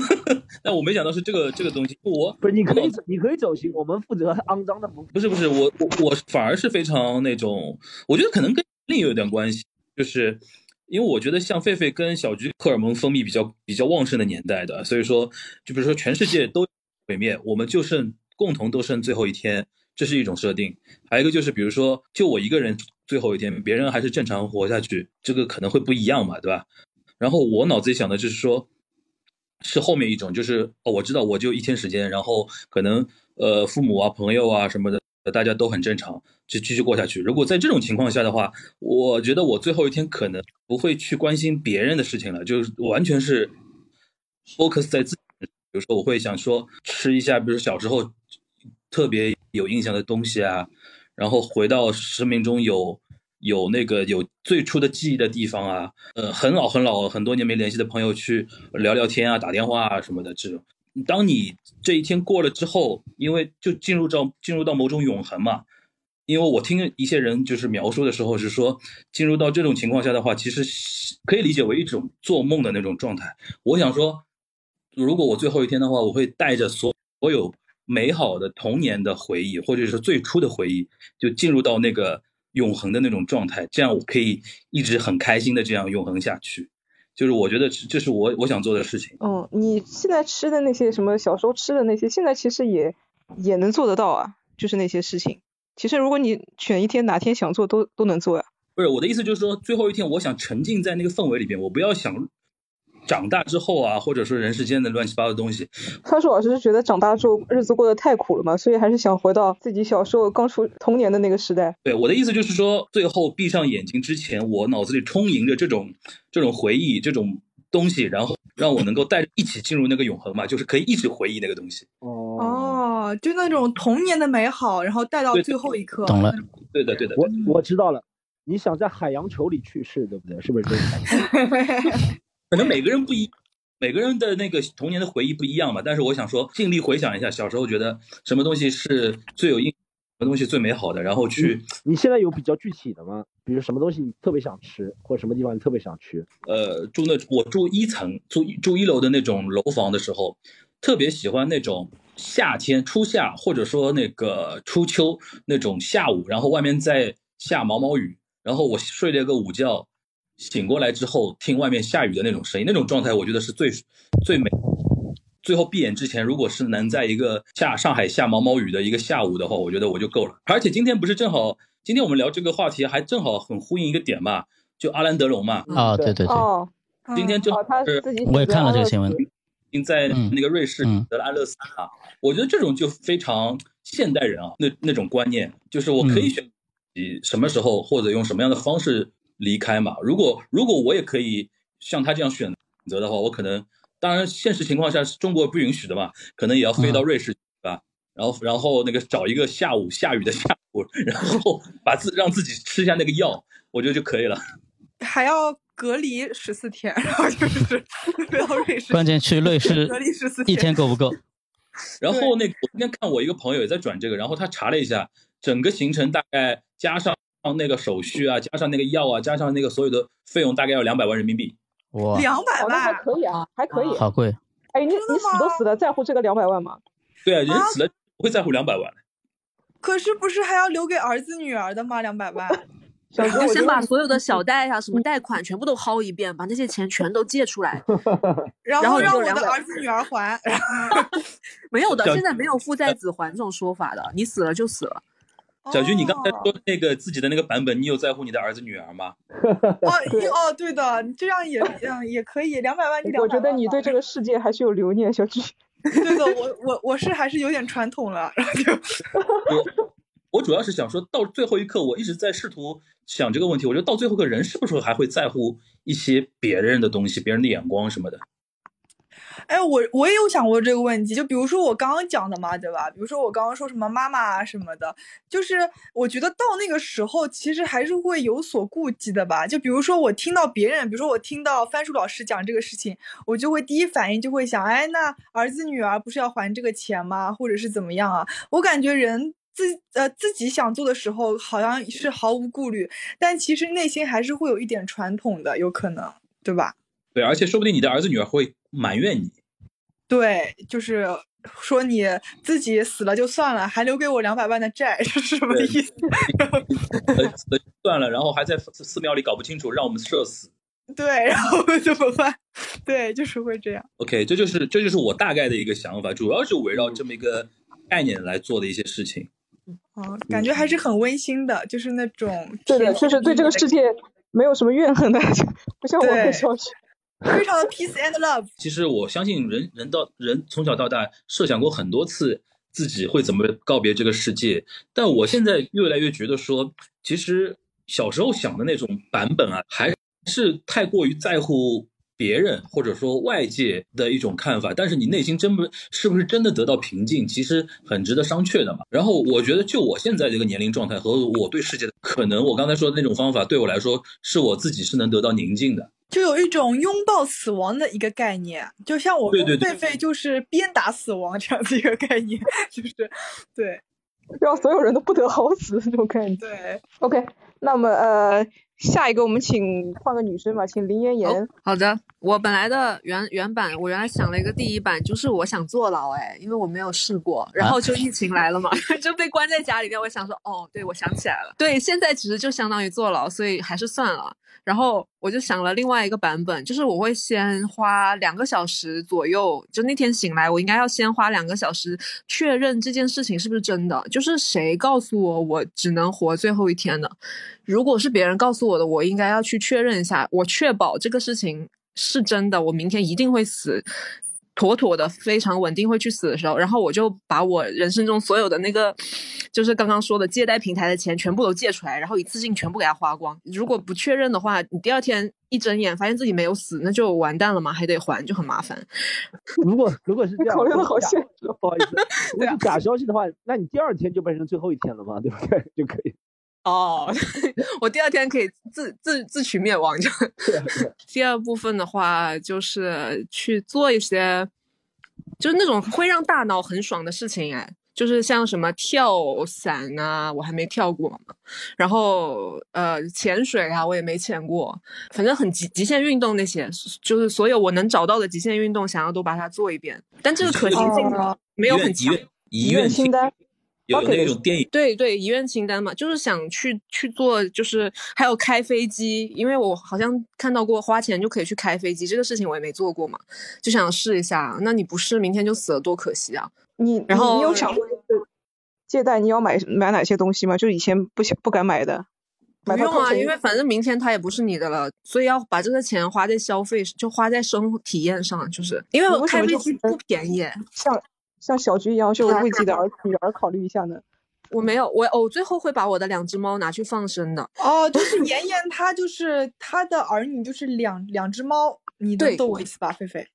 但我没想到是这个这个东西，我不是，你可以走，你可以走心，我们负责肮脏的不。不是不是，我我我反而是非常那种，我觉得可能跟另有一点关系，就是因为我觉得像狒狒跟小菊荷尔蒙分泌比较比较旺盛的年代的，所以说就比如说全世界都毁灭，我们就剩共同都剩最后一天，这是一种设定。还有一个就是比如说就我一个人最后一天，别人还是正常活下去，这个可能会不一样嘛，对吧？然后我脑子里想的就是说，是后面一种，就是哦，我知道我就一天时间，然后可能呃父母啊、朋友啊什么的，大家都很正常，就继续过下去。如果在这种情况下的话，我觉得我最后一天可能不会去关心别人的事情了，就是完全是 focus 在自己。比如说，我会想说吃一下，比如小时候特别有印象的东西啊，然后回到生命中有有那个有最初的记忆的地方啊，呃，很老很老很多年没联系的朋友去聊聊天啊、打电话啊什么的这种。当你这一天过了之后，因为就进入到进入到某种永恒嘛，因为我听一些人就是描述的时候是说，进入到这种情况下的话，其实可以理解为一种做梦的那种状态。我想说，如果我最后一天的话，我会带着所所有美好的童年的回忆，或者是最初的回忆，就进入到那个永恒的那种状态，这样我可以一直很开心的这样永恒下去。就是我觉得这这是我我想做的事情。嗯，你现在吃的那些什么小时候吃的那些，现在其实也也能做得到啊，就是那些事情。其实如果你选一天，哪天想做都都能做呀。不是我的意思，就是说最后一天，我想沉浸在那个氛围里边，我不要想长大之后啊，或者说人世间的乱七八糟的东西。番薯老师是觉得长大之后日子过得太苦了嘛，所以还是想回到自己小时候刚出童年的那个时代。对我的意思就是说，最后闭上眼睛之前，我脑子里充盈着这种这种回忆，这种东西，然后让我能够带着一起进入那个永恒嘛，就是可以一直回忆那个东西。哦，哦，就那种童年的美好，然后带到最后一刻。懂了。对的，对的，我我知道了，你想在海洋球里去世，对不对？是不是这个感觉？可能每个人不一，每个人的那个童年的回忆不一样吧。但是我想说，尽力回想一下小时候觉得什么东西是最有印，什么东西最美好的，然后去你现在有比较具体的吗？比如什么东西你特别想吃，或者什么地方你特别想去？呃住那我住一层，住住一楼的那种楼房的时候，特别喜欢那种夏天初夏或者说那个初秋那种下午，然后外面在下毛毛雨，然后我睡了个午觉，醒过来之后听外面下雨的那种声音，那种状态我觉得是最最美。最后闭眼之前，如果是能在一个下上海下毛毛雨的一个下午的话，我觉得我就够了。而且今天不是正好，今天我们聊这个话题还正好很呼应一个点嘛，就阿兰德龙嘛，啊，对对对，哦，今天正好哦，他是我也看了这个新闻。闻。已经在嗯那个瑞士嗯得了安乐死啊。我觉得这种就非常现代人啊，那那种观念，就是我可以嗯选你什么时候或者用什么样的方式离开嘛。如果如果我也可以像他这样选择的话，我可能当然现实情况下是中国不允许的嘛，可能也要飞到瑞士去吧。然后然后那个找一个下午下雨的下午，然后把自让自己吃下那个药，我觉得就可以了。还要隔离十四天，然后就是飞到瑞士，关键去瑞士 隔离十四一天够不够？然后那个我今天看我一个朋友也在转这个，然后他查了一下，整个行程大概加上那个手续啊，加上那个药啊，加上那个所有的费用，大概要两百万人民币。哇，两百哦，还万，可以啊，还可以。好贵。哎，你你死都死了，在乎这个两百万吗？对啊，人啊死了不会在乎两百万。可是不是还要留给儿子女儿的吗？两百万，我觉得把所有的小贷啊、什么贷款全部都薅一遍，把那些钱全都借出来。然后让我的儿子女儿还。没有的，现在没有父债子还这种说法的，你死了就死了。小菊，你刚才哦说那个自己的那个版本，你有在乎你的儿子女儿吗？哦一哦，对的，你这样也嗯也可以，两百万你两我觉得你对这个世界还是有留念，小菊。对的，我我我是还是有点传统了，然后就我我主要是想说到最后一刻，我一直在试图想这个问题。我觉得到最后个，人是不是还会在乎一些别人的东西、别人的眼光什么的？哎，我我也有想过这个问题，就比如说我刚刚讲的嘛，对吧？比如说我刚刚说什么妈妈啊什么的，就是我觉得到那个时候，其实还是会有所顾忌的吧。就比如说我听到别人，比如说我听到番薯老师讲这个事情，我就会第一反应就会想，哎，那儿子女儿不是要还这个钱吗？或者是怎么样啊？我感觉人。自呃自己想做的时候，好像是毫无顾虑，但其实内心还是会有一点传统的，有可能，对吧？对，而且说不定你的儿子女儿会埋怨你。对，就是说你自己死了就算了，还留给我两百万的债，是什么意思？呃，死了就算了，然后还在寺寺庙里搞不清楚，让我们社死。对，然后怎么办？对，就是会这样。OK，这就是这就是我大概的一个想法，主要是围绕这么一个概念来做的一些事情。哦，感觉还是很温馨的，就是那种对的，甜就是对这个世界没有什么怨恨的，不像我对跟小菊。非常的 peace and love。其实我相信人人到人从小到大设想过很多次自己会怎么告别这个世界，但我现在越来越觉得说，其实小时候想的那种版本啊，还是太过于在乎别人或者说外界的一种看法，但是你内心真不是不是真的得到平静，其实很值得商榷的嘛。然后我觉得就我现在这个年龄状态和我对世界的可能，我刚才说的那种方法对我来说，是我自己是能得到宁静的。就有一种拥抱死亡的一个概念，就像我跟对对对狒狒就是鞭打死亡这样子一个概念，就是对让所有人都不得好死这种概念。对。OK，那么呃，下一个我们请换个女生吧，请林妍妍。好的，我本来的原原版，我原来想了一个第一版，就是我想坐牢，哎，因为我没有试过，然后就疫情来了嘛，就被关在家里面。我想说，哦，对，我想起来了，对，现在其实就相当于坐牢，所以还是算了。然后我就想了另外一个版本，就是我会先花两个小时左右，就那天醒来，我应该要先花两个小时确认这件事情是不是真的，就是谁告诉我我只能活最后一天的。如果是别人告诉我的，我应该要去确认一下，我确保这个事情是真的，我明天一定会死，妥妥的非常稳定会去死的时候，然后我就把我人生中所有的那个，就是刚刚说的借贷平台的钱全部都借出来，然后一次性全部给它花光。如果不确认的话，你第二天一睁眼发现自己没有死，那就完蛋了嘛，还得还，就很麻烦。如果如果是这样，考虑的好假现实。不好意思，如果是假消息的话，那你第二天就变成最后一天了嘛，对不对？就可以。哦，我第二天可以自自自取灭亡。就 第二部分的话，就是去做一些，就是那种会让大脑很爽的事情，哎，就是像什么跳伞啊，我还没跳过嘛。然后呃，潜水啊，我也没潜过。反正很极极限运动那些，就是所有我能找到的极限运动，想要都把它做一遍。但这个可行性哦没有很强。遗愿遗愿清单。有那种电影，对对，遗愿清单嘛，就是想去去做，就是还有开飞机，因为我好像看到过花钱就可以去开飞机，这个事情我也没做过嘛，就想试一下。那你不试，明天就死了，多可惜啊！你然后你有想过借贷你要买买哪些东西吗？就是以前不想不敢买的。不用啊，因为反正明天它也不是你的了，所以要把这个钱花在消费，就花在生活体验上，就是因为开飞机不便宜。像像小菊一样，就为自己的儿女儿考虑一下呢。我没有，我我最后会把我的两只猫拿去放生的。哦，就是妍妍，她就是她的儿女，就是两两只猫。你能逗我一次吧，菲菲？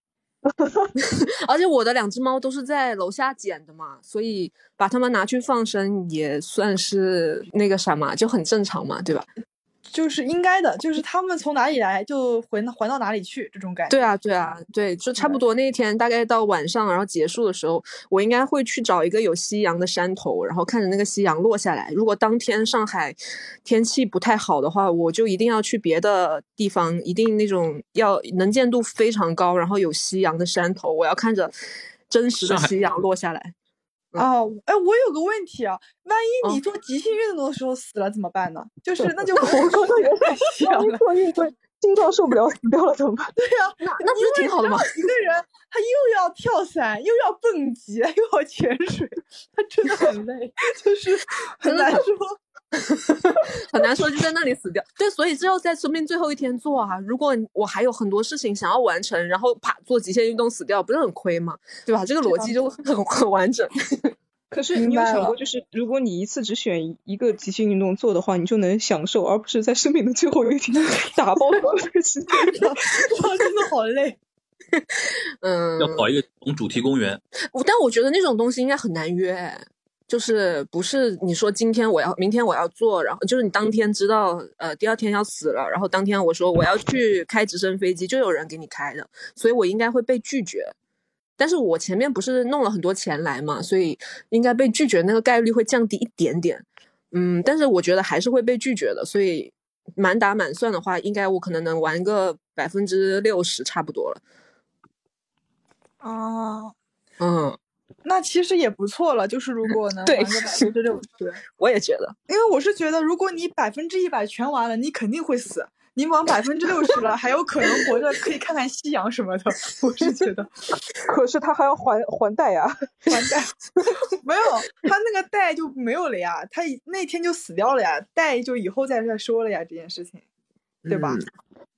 而且我的两只猫都是在楼下捡的嘛，所以把它们拿去放生也算是那个啥嘛，就很正常嘛，对吧？就是应该的，就是他们从哪里来就还还到哪里去，这种感觉。对啊，对啊，对，就差不多那一天大概到晚上，然后结束的时候，我应该会去找一个有夕阳的山头，然后看着那个夕阳落下来。如果当天上海天气不太好的话，我就一定要去别的地方，一定那种要能见度非常高，然后有夕阳的山头，我要看着真实的夕阳落下来。哦，哎，我有个问题啊，万一你做极限运动的时候死了怎么办呢？就是那就我刚刚也在想，做运动心脏受不了死掉了怎么办？对呀，那那不是挺好的吗？一个人 他又要跳伞，又要蹦极，又要潜水，他真的很累，就是很难说。很难说就在那里死掉，对，所以只有在生命最后一天做啊。如果我还有很多事情想要完成，然后啪做极限运动死掉，不是很亏吗？对吧？这个逻辑就很很 完整。可是你有想过，就是如果你一次只选一个极限运动做的话，你就能享受，而不是在生命的最后一天 打包所有的时间。哇，真的好累。嗯，要跑一个主题公园。但我觉得那种东西应该很难约。就是不是你说今天我要，明天我要做，然后就是你当天知道，呃，第二天要死了，然后当天我说我要去开直升飞机，就有人给你开的，所以我应该会被拒绝。但是我前面不是弄了很多钱来嘛，所以应该被拒绝那个概率会降低一点点。嗯，但是我觉得还是会被拒绝的，所以满打满算的话，应该我可能能玩个百分之六十差不多了。哦，嗯。那其实也不错了，就是如果能对玩个百分之六十，我也觉得，因为我是觉得，如果你百分之一百全完了，你肯定会死。你往百分之六十了，还有可能活着，可以看看夕阳什么的。我是觉得，可是他还要还还贷呀，还贷 没有，他那个贷就没有了呀，他那天就死掉了呀，贷就以后再再说了呀，这件事情，对吧？嗯、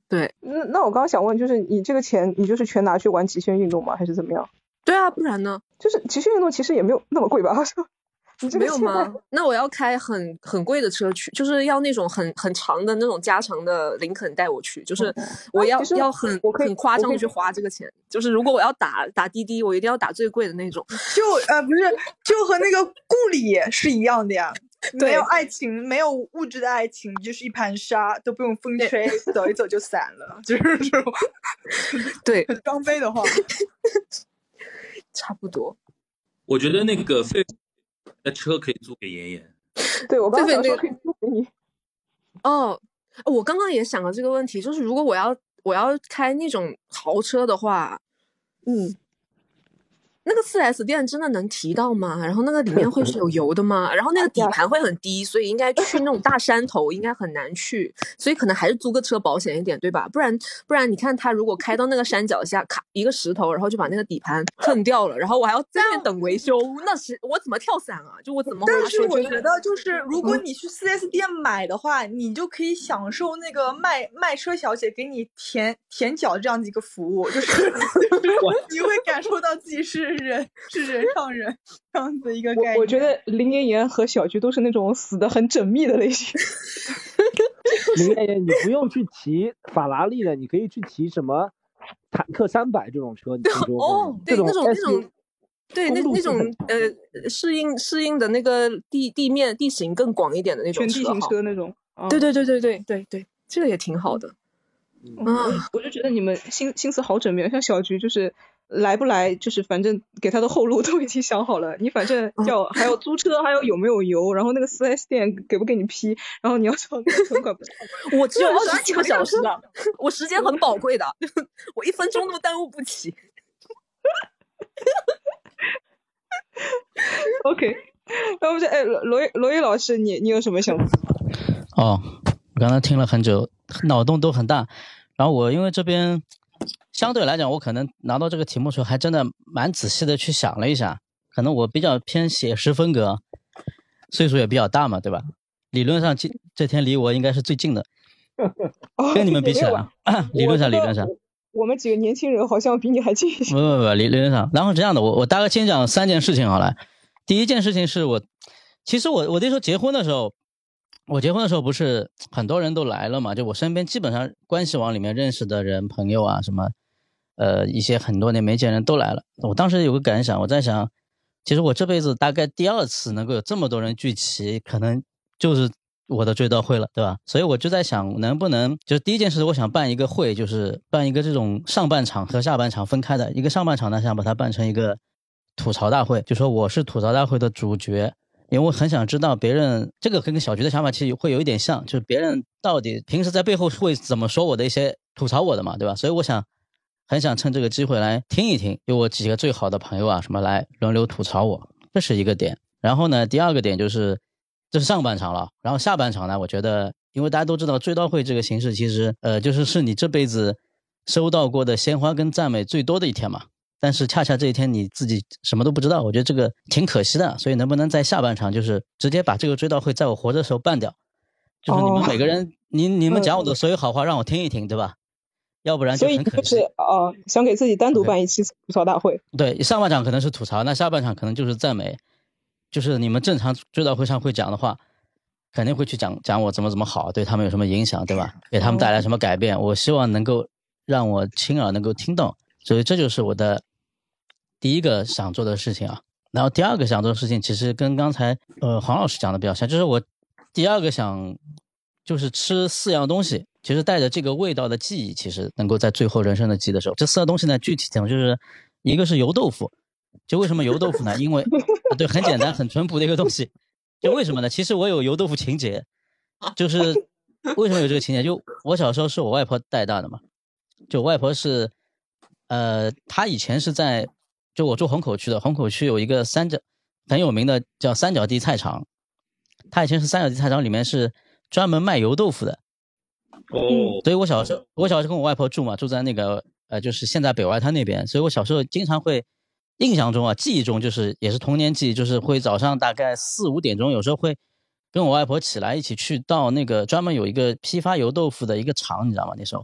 对。那那我刚刚想问，就是你这个钱，你就是全拿去玩极限运动吗？还是怎么样？对啊，不然呢？就是极限运动其实也没有那么贵吧？你这没有吗？那我要开很很贵的车去，就是要那种很很长的那种加长的林肯带我去，就是我要、嗯、要很很夸张的去花这个钱。就是如果我要打打滴滴，我一定要打最贵的那种。就呃不是，就和那个顾里是一样的呀。没有爱情，没有物质的爱情，就是一盘沙，都不用风吹，走一走就散了，就是这种。对，很装杯的话。差不多，我觉得那个费的车可以租给妍妍。对，我刚刚说可以租给你。哦，我刚刚也想了这个问题，就是如果我要我要开那种豪车的话，嗯，那个四 S 店真的能提到吗？然后那个里面会是有油的吗？然后那个底盘会很低，所以应该去那种大山头应该很难去，所以可能还是租个车保险一点，对吧？不然不然，你看他如果开到那个山脚下，卡一个石头，然后就把那个底盘蹭掉了，然后我还要在那等维修，那是我怎么跳伞啊？就我怎么？但是我觉得，就是如果你去四 S 店买的话，你就可以享受那个卖卖车小姐给你舔舔脚这样的一个服务，就是 你会感受到自己是。人是人上人这样子一个概念。我我觉得林妍妍和小菊都是那种死的很缜密的类型。林妍妍，你不用去骑法拉利了，你可以去骑什么坦克三百这种车，你听说过哦，对，那种那种对，那那种呃适应适应的那个地地面地形更广一点的那种全地形车那种。啊对对对对对对对，这个也挺好的。嗯我我就觉得你们心心思好缜密啊，像小菊就是来不来，就是反正给他的后路都已经想好了。你反正要还要租车，还有有没有油，然后那个四 S 店给不给你批，然后你要找那个存款 我只有二十几个小时的，我时间很宝贵的，我一分钟都耽误不起。OK，那我们这哎罗罗罗毅老师，你你有什么想法？哦，我刚才听了很久，脑洞都很大。然后我因为这边相对来讲，我可能拿到这个题目的时候，还真的蛮仔细的去想了一下。可能我比较偏写实风格，岁数也比较大嘛，对吧？理论上这这天离我应该是最近的，跟你们比起来啊，理论上理论上。我们几个年轻人好像比你还近一些。不不不，理理论上。然后这样的，我我大概先讲三件事情好了。第一件事情是我，其实我我那时候结婚的时候，我结婚的时候不是很多人都来了嘛？就我身边基本上关系网里面认识的人、朋友啊，什么，呃，一些很多年没见人都来了。我当时有个感想，我在想，其实我这辈子大概第二次能够有这么多人聚齐，可能就是我的追悼会了，对吧？所以我就在想，能不能就是第一件事，我想办一个会，就是办一个这种上半场和下半场分开的一个上半场呢，想把它办成一个吐槽大会，就说我是吐槽大会的主角。因为我很想知道别人这个跟小菊的想法其实会有一点像，就是别人到底平时在背后会怎么说我的一些吐槽我的嘛，对吧？所以我想很想趁这个机会来听一听，有我几个最好的朋友啊什么来轮流吐槽我，这是一个点。然后呢，第二个点就是这是上半场了，然后下半场呢，我觉得因为大家都知道追悼会这个形式其实呃就是是你这辈子收到过的鲜花跟赞美最多的一天嘛。但是恰恰这一天你自己什么都不知道，我觉得这个挺可惜的。所以能不能在下半场就是直接把这个追悼会在我活着的时候办掉？就是你们哦每个人，你你们讲我的所有好话让我听一听，对吧？要不然就所以很可惜就是。呃，想给自己单独办一期吐槽大会。对，上半场可能是吐槽，那下半场可能就是赞美，就是你们正常追悼会上会讲的话，肯定会去讲讲我怎么怎么好，对他们有什么影响，对吧？给他们带来什么改变，我希望能够让我亲耳能够听到，所以这就是我的第一个想做的事情啊。然后第二个想做的事情，其实跟刚才呃黄老师讲的比较像，就是我第二个想就是吃四样东西，其实带着这个味道的记忆，其实能够在最后人生的记忆的时候，这四样东西呢，具体讲就是一个是油豆腐，就为什么油豆腐呢？因为呃对，很简单，很淳朴的一个东西。就为什么呢？其实我有油豆腐情节，就是 为什么有这个情节？就我小时候是我外婆带大的嘛，就我外婆是，呃，她以前是在，就我住虹口区的，虹口区有一个三角很有名的叫三角地菜场，她以前是三角地菜场里面是专门卖油豆腐的，哦，所以我小时候，我小时候跟我外婆住嘛，住在那个呃，就是现在北外滩那边，所以我小时候经常会，印象中啊，记忆中就是也是童年记忆，就是会早上大概四五点钟，有时候会跟我外婆起来一起去到那个专门有一个批发油豆腐的一个厂，你知道吗？那时候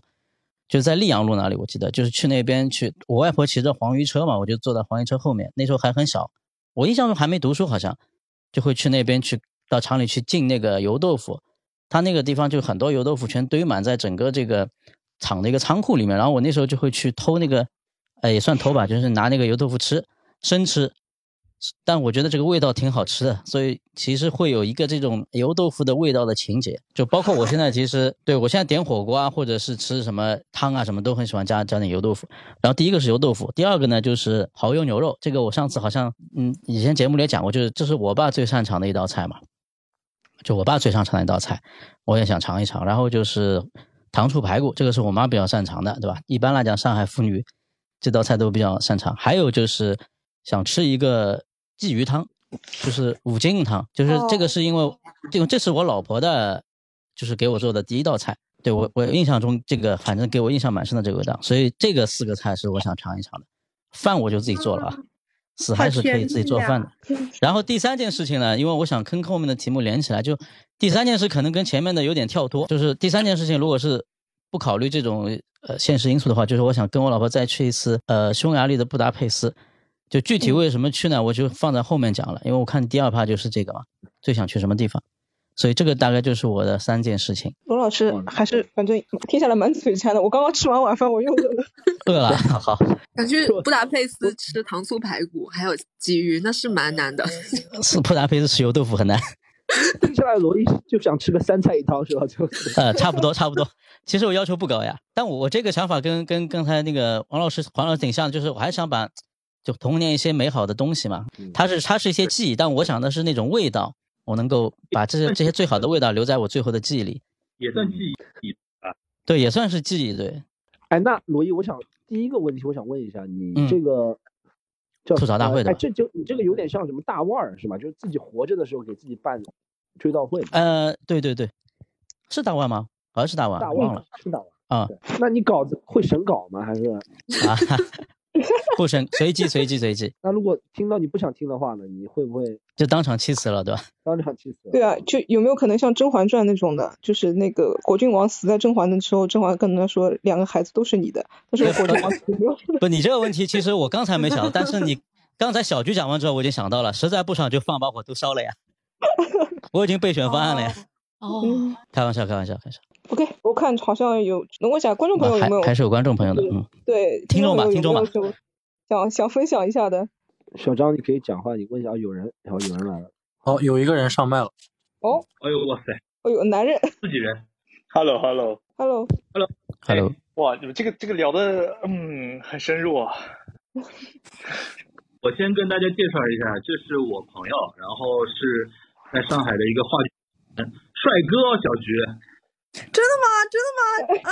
就是在溧阳路那里，我记得就是去那边去，我外婆骑着黄鱼车嘛，我就坐在黄鱼车后面，那时候还很小，我印象中还没读书，好像就会去那边去到厂里去进那个油豆腐。它那个地方就很多油豆腐全堆满在整个这个厂的一个仓库里面，然后我那时候就会去偷那个，呃，也算偷吧，就是拿那个油豆腐吃，生吃。但我觉得这个味道挺好吃的，所以其实会有一个这种油豆腐的味道的情节，就包括我现在其实对我现在点火锅啊，或者是吃什么汤啊什么都很喜欢加加点油豆腐。然后第一个是油豆腐，第二个呢就是蚝油牛肉，这个我上次好像嗯以前节目里也讲过，就是这是我爸最擅长的一道菜嘛。就我爸最擅长的一道菜，我也想尝一尝。然后就是糖醋排骨，这个是我妈比较擅长的，对吧？一般来讲，上海妇女这道菜都比较擅长。还有就是想吃一个鲫鱼汤，就是五金汤，就是这个是因为，这个这是我老婆的，就是给我做的第一道菜。对我，我印象中这个反正给我印象蛮深的这个味道，所以这个四个菜是我想尝一尝的。饭我就自己做了啊。死还是可以自己做饭的。然后第三件事情呢，因为我想跟后面的题目连起来，就第三件事可能跟前面的有点跳脱，就是第三件事情如果是不考虑这种呃现实因素的话，就是我想跟我老婆再去一次呃匈牙利的布达佩斯。就具体为什么去呢？我就放在后面讲了，因为我看第二趴就是这个嘛，最想去什么地方。所以这个大概就是我的三件事情。罗老师还是反正听下来蛮嘴馋的。我刚刚吃完晚饭，我又 饿了。饿了，好，想去布达佩斯吃糖醋排骨，还有鲫鱼，那是蛮难的。是布达佩斯吃油豆腐很难。听下来，罗伊就想吃个三菜一汤是吧？就呃，差不多，差不多。其实我要求不高呀，但我我这个想法跟跟刚才那个王老师、黄老师挺像，就是我还想把就童年一些美好的东西嘛，它是它是一些记忆，但我想的是那种味道，我能够把这些这些最好的味道留在我最后的记忆里，也算记忆啊。对，也算是记忆。对。哎，那罗伊，我想第一个问题，我想问一下你这个叫吐槽大会的，哎，这就你这个有点像什么大腕儿是吧？就是自己活着的时候给自己办追悼会。呃，对对对，是大腕吗？好像是大腕，大忘了是大腕啊。那你稿子会审稿吗？还是啊？不审，随机随机随机。那如果听到你不想听的话呢？你会不会就当场气死了，对吧？当场气死。对啊，就有没有可能像《甄嬛传》那种的，就是那个果郡王死在甄嬛的时候，甄嬛跟他说两个孩子都是你的，但是果郡王死没有。不，你这个问题其实我刚才没想，但是你刚才小菊讲完之后，我已经想到了，实在不爽就放把火都烧了呀。我已经备选方案了呀。哦，开玩笑，开玩笑，开玩笑。OK，我看好像有，能问一下观众朋友有没有？还是有观众朋友的，嗯，对，听众吧，听众吧，想想分享一下的。小张，你可以讲话，你问一下，有人，然后有人来了。哦，有一个人上麦了。哦。哎呦，哇塞！哎呦，男人。自己人。Hello，Hello。Hello。Hello。哇，你们这个这个聊的，嗯，很深入啊。我先跟大家介绍一下，这是我朋友，然后是在上海的一个话剧帅哥小菊。真的吗？真的吗？啊！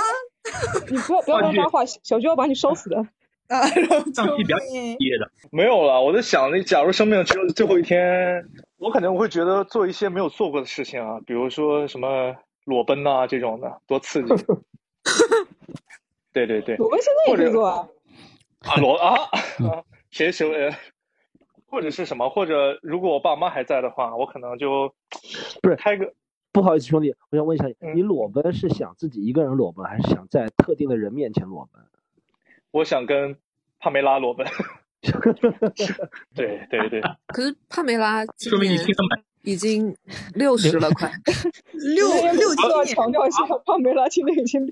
你不要不要乱搭话，小菊要把你烧死的。啊！上戏比较憋的。没有了，我在想，那假如生命只有最后一天，我可能我会觉得做一些没有做过的事情啊，比如说什么裸奔呐、这种的，多刺激。对对对。裸奔现在也可以做啊。啊裸啊！谁谁？或者是什么？或者如果我爸妈还在的话，我可能就不是开个。不好意思，兄弟，我想问一下你，嗯你裸奔是想自己一个人裸奔，还是想在特定的人面前裸奔？我想跟帕梅拉裸奔。对对对。可是帕梅拉说明你年听得蛮已经六十了，快。六六都要强调一下，帕梅拉今年已经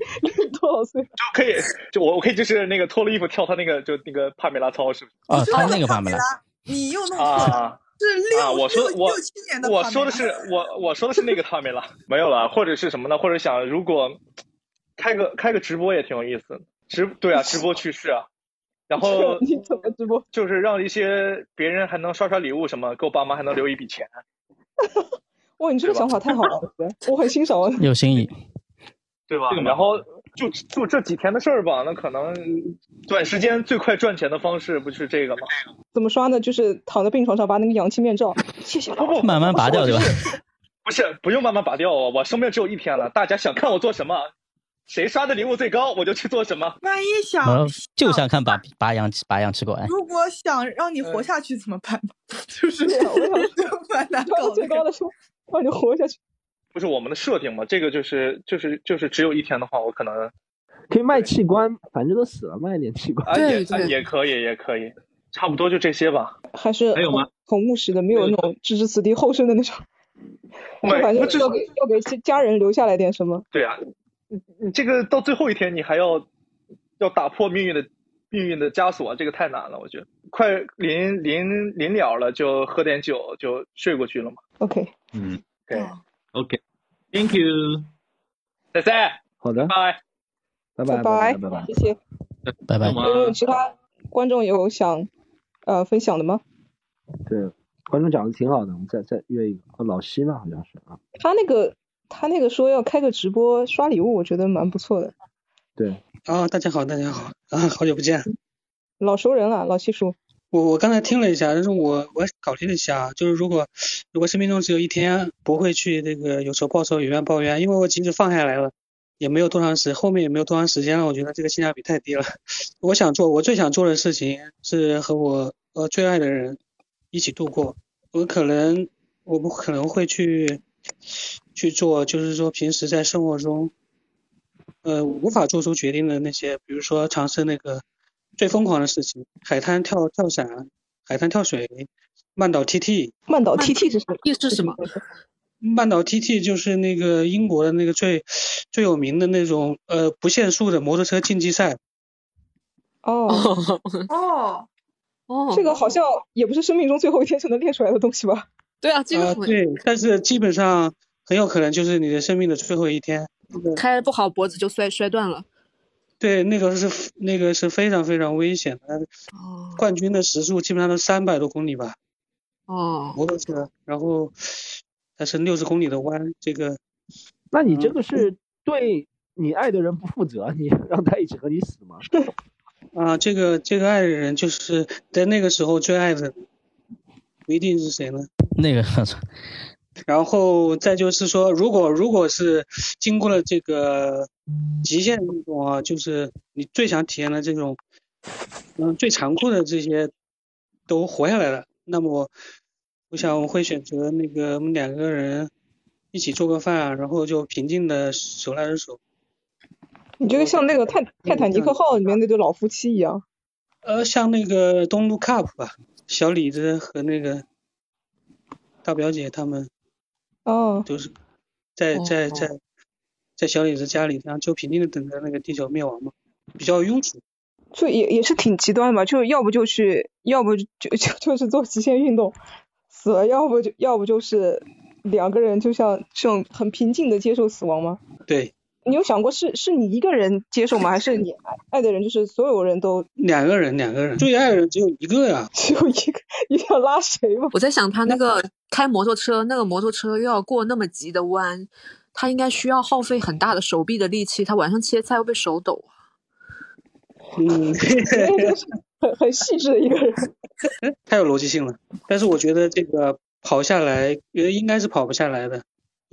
多少岁？就可以，就我我可以就是那个脱了衣服跳他那个就那个帕梅拉操，是不是？啊，他那个帕梅拉。你又弄错了，啊是六啊！我说我六六七年的我说的是我我说的是那个帕梅拉，没有了，或者是什么呢？或者想如果开个开个直播也挺有意思的，直对啊，直播去世啊，然后 你怎么直播？就是让一些别人还能刷刷礼物什么，给我爸妈还能留一笔钱。哇，你这个想法太好了，我很欣赏啊。有新意。对吧？然后就就这几天的事儿吧，那可能短时间最快赚钱的方式不是这个吗？怎么刷呢？就是躺在病床上把那个氧气面罩，谢谢。不不，慢慢拔掉，对吧？不是，不用慢慢拔掉哦。我生命只有一天了，大家想看我做什么，谁刷的礼物最高，我就去做什么。万一想就想看拔拔氧拔氧气管。如果想让你活下去怎么办？就是我想 蛮难刷到搞的。最高的时候，让你活下去。不是我们的设定嘛？这个就是就是就是只有一天的话，我可能可以卖器官，反正都死了，卖点器官。啊也啊也可以也可以，差不多就这些吧。还是还有吗？很务实的，没有那种置之死地后生的那种。反正不是要给要给家家人留下来点什么。对啊，你你这个到最后一天，你还要要打破命运的命运的枷锁，这个太难了，我觉得。快临临临了了，就喝点酒就睡过去了嘛。OK，嗯对，，OK，Thank you，再见，好的，拜。拜拜拜拜拜拜。谢谢。拜拜。有没有其他观众有想呃分享的吗？对，观众讲的挺好的，我们再再约一个。啊老西嘛，好像是啊。他那个他那个说要开个直播刷礼物，我觉得蛮不错的。对，啊，大家好，大家好啊，好久不见。老熟人了，老西叔。我我刚才听了一下，但是我我考虑了一下，就是如果如果生命中只有一天，不会去那个有仇报仇，有怨报怨，因为我即使放下来了，也没有多长时，后面也没有多长时间了，我觉得这个性价比太低了。我想做，我最想做的事情是和我呃最爱的人一起度过。我可能我不可能会去去做，就是说平时在生活中呃无法做出决定的那些，比如说尝试那个最疯狂的事情，海滩跳跳伞，海滩跳水，慢岛 TT。曼岛 TT 是什么？意是什么？半岛 TT 就是那个英国的那个最最有名的那种呃不限速的摩托车竞技赛。哦哦哦，这个好像也不是生命中最后一天才能练出来的东西吧？对啊，这啊、个对，但是基本上很有可能就是你的生命的最后一天。那个开不好脖子就摔摔断了。对，那个是那个是非常非常危险的。哦冠军的时速基本上都三百多公里吧，哦，摩托车，然后它是六十公里的弯，这个那你这个是对你爱的人不负责，你 让他一起和你死吗？啊，这个这个爱的人就是在那个时候最爱的，不一定是谁呢？那个然后再就是说，如果如果是经过了这个极限运动啊，就是你最想体验的这种，嗯，最残酷的这些都活下来了，那么我想我会选择那个我们两个人一起做个饭啊，然后就平静的手拉着手。你觉得像那个泰泰坦尼克号里面那对老夫妻一样。呃，像那个东路 Cup 吧，小李子和那个大表姐他们哦，就是在在哦在在小李子家里，然后就平静的等着那个地球灭亡嘛，比较庸俗。就也也是挺极端的吧，就要不就去，要不就就就 就是做极限运动，死了，要不就要不就是两个人就像这种很平静的接受死亡吗？对，你有想过是是你一个人接受吗？还是你爱爱的人就是所有人都 两个人，两个人，最爱的人只有一个呀。只有一个，一定要拉谁吗？我在想他那个开摩托车，那个摩托车又要过那么急的弯，他应该需要耗费很大的手臂的力气，他晚上切菜会不会手抖啊？嗯，很很细致的一个人。太有逻辑性了。但是我觉得这个跑下来，呃，应该是跑不下来的，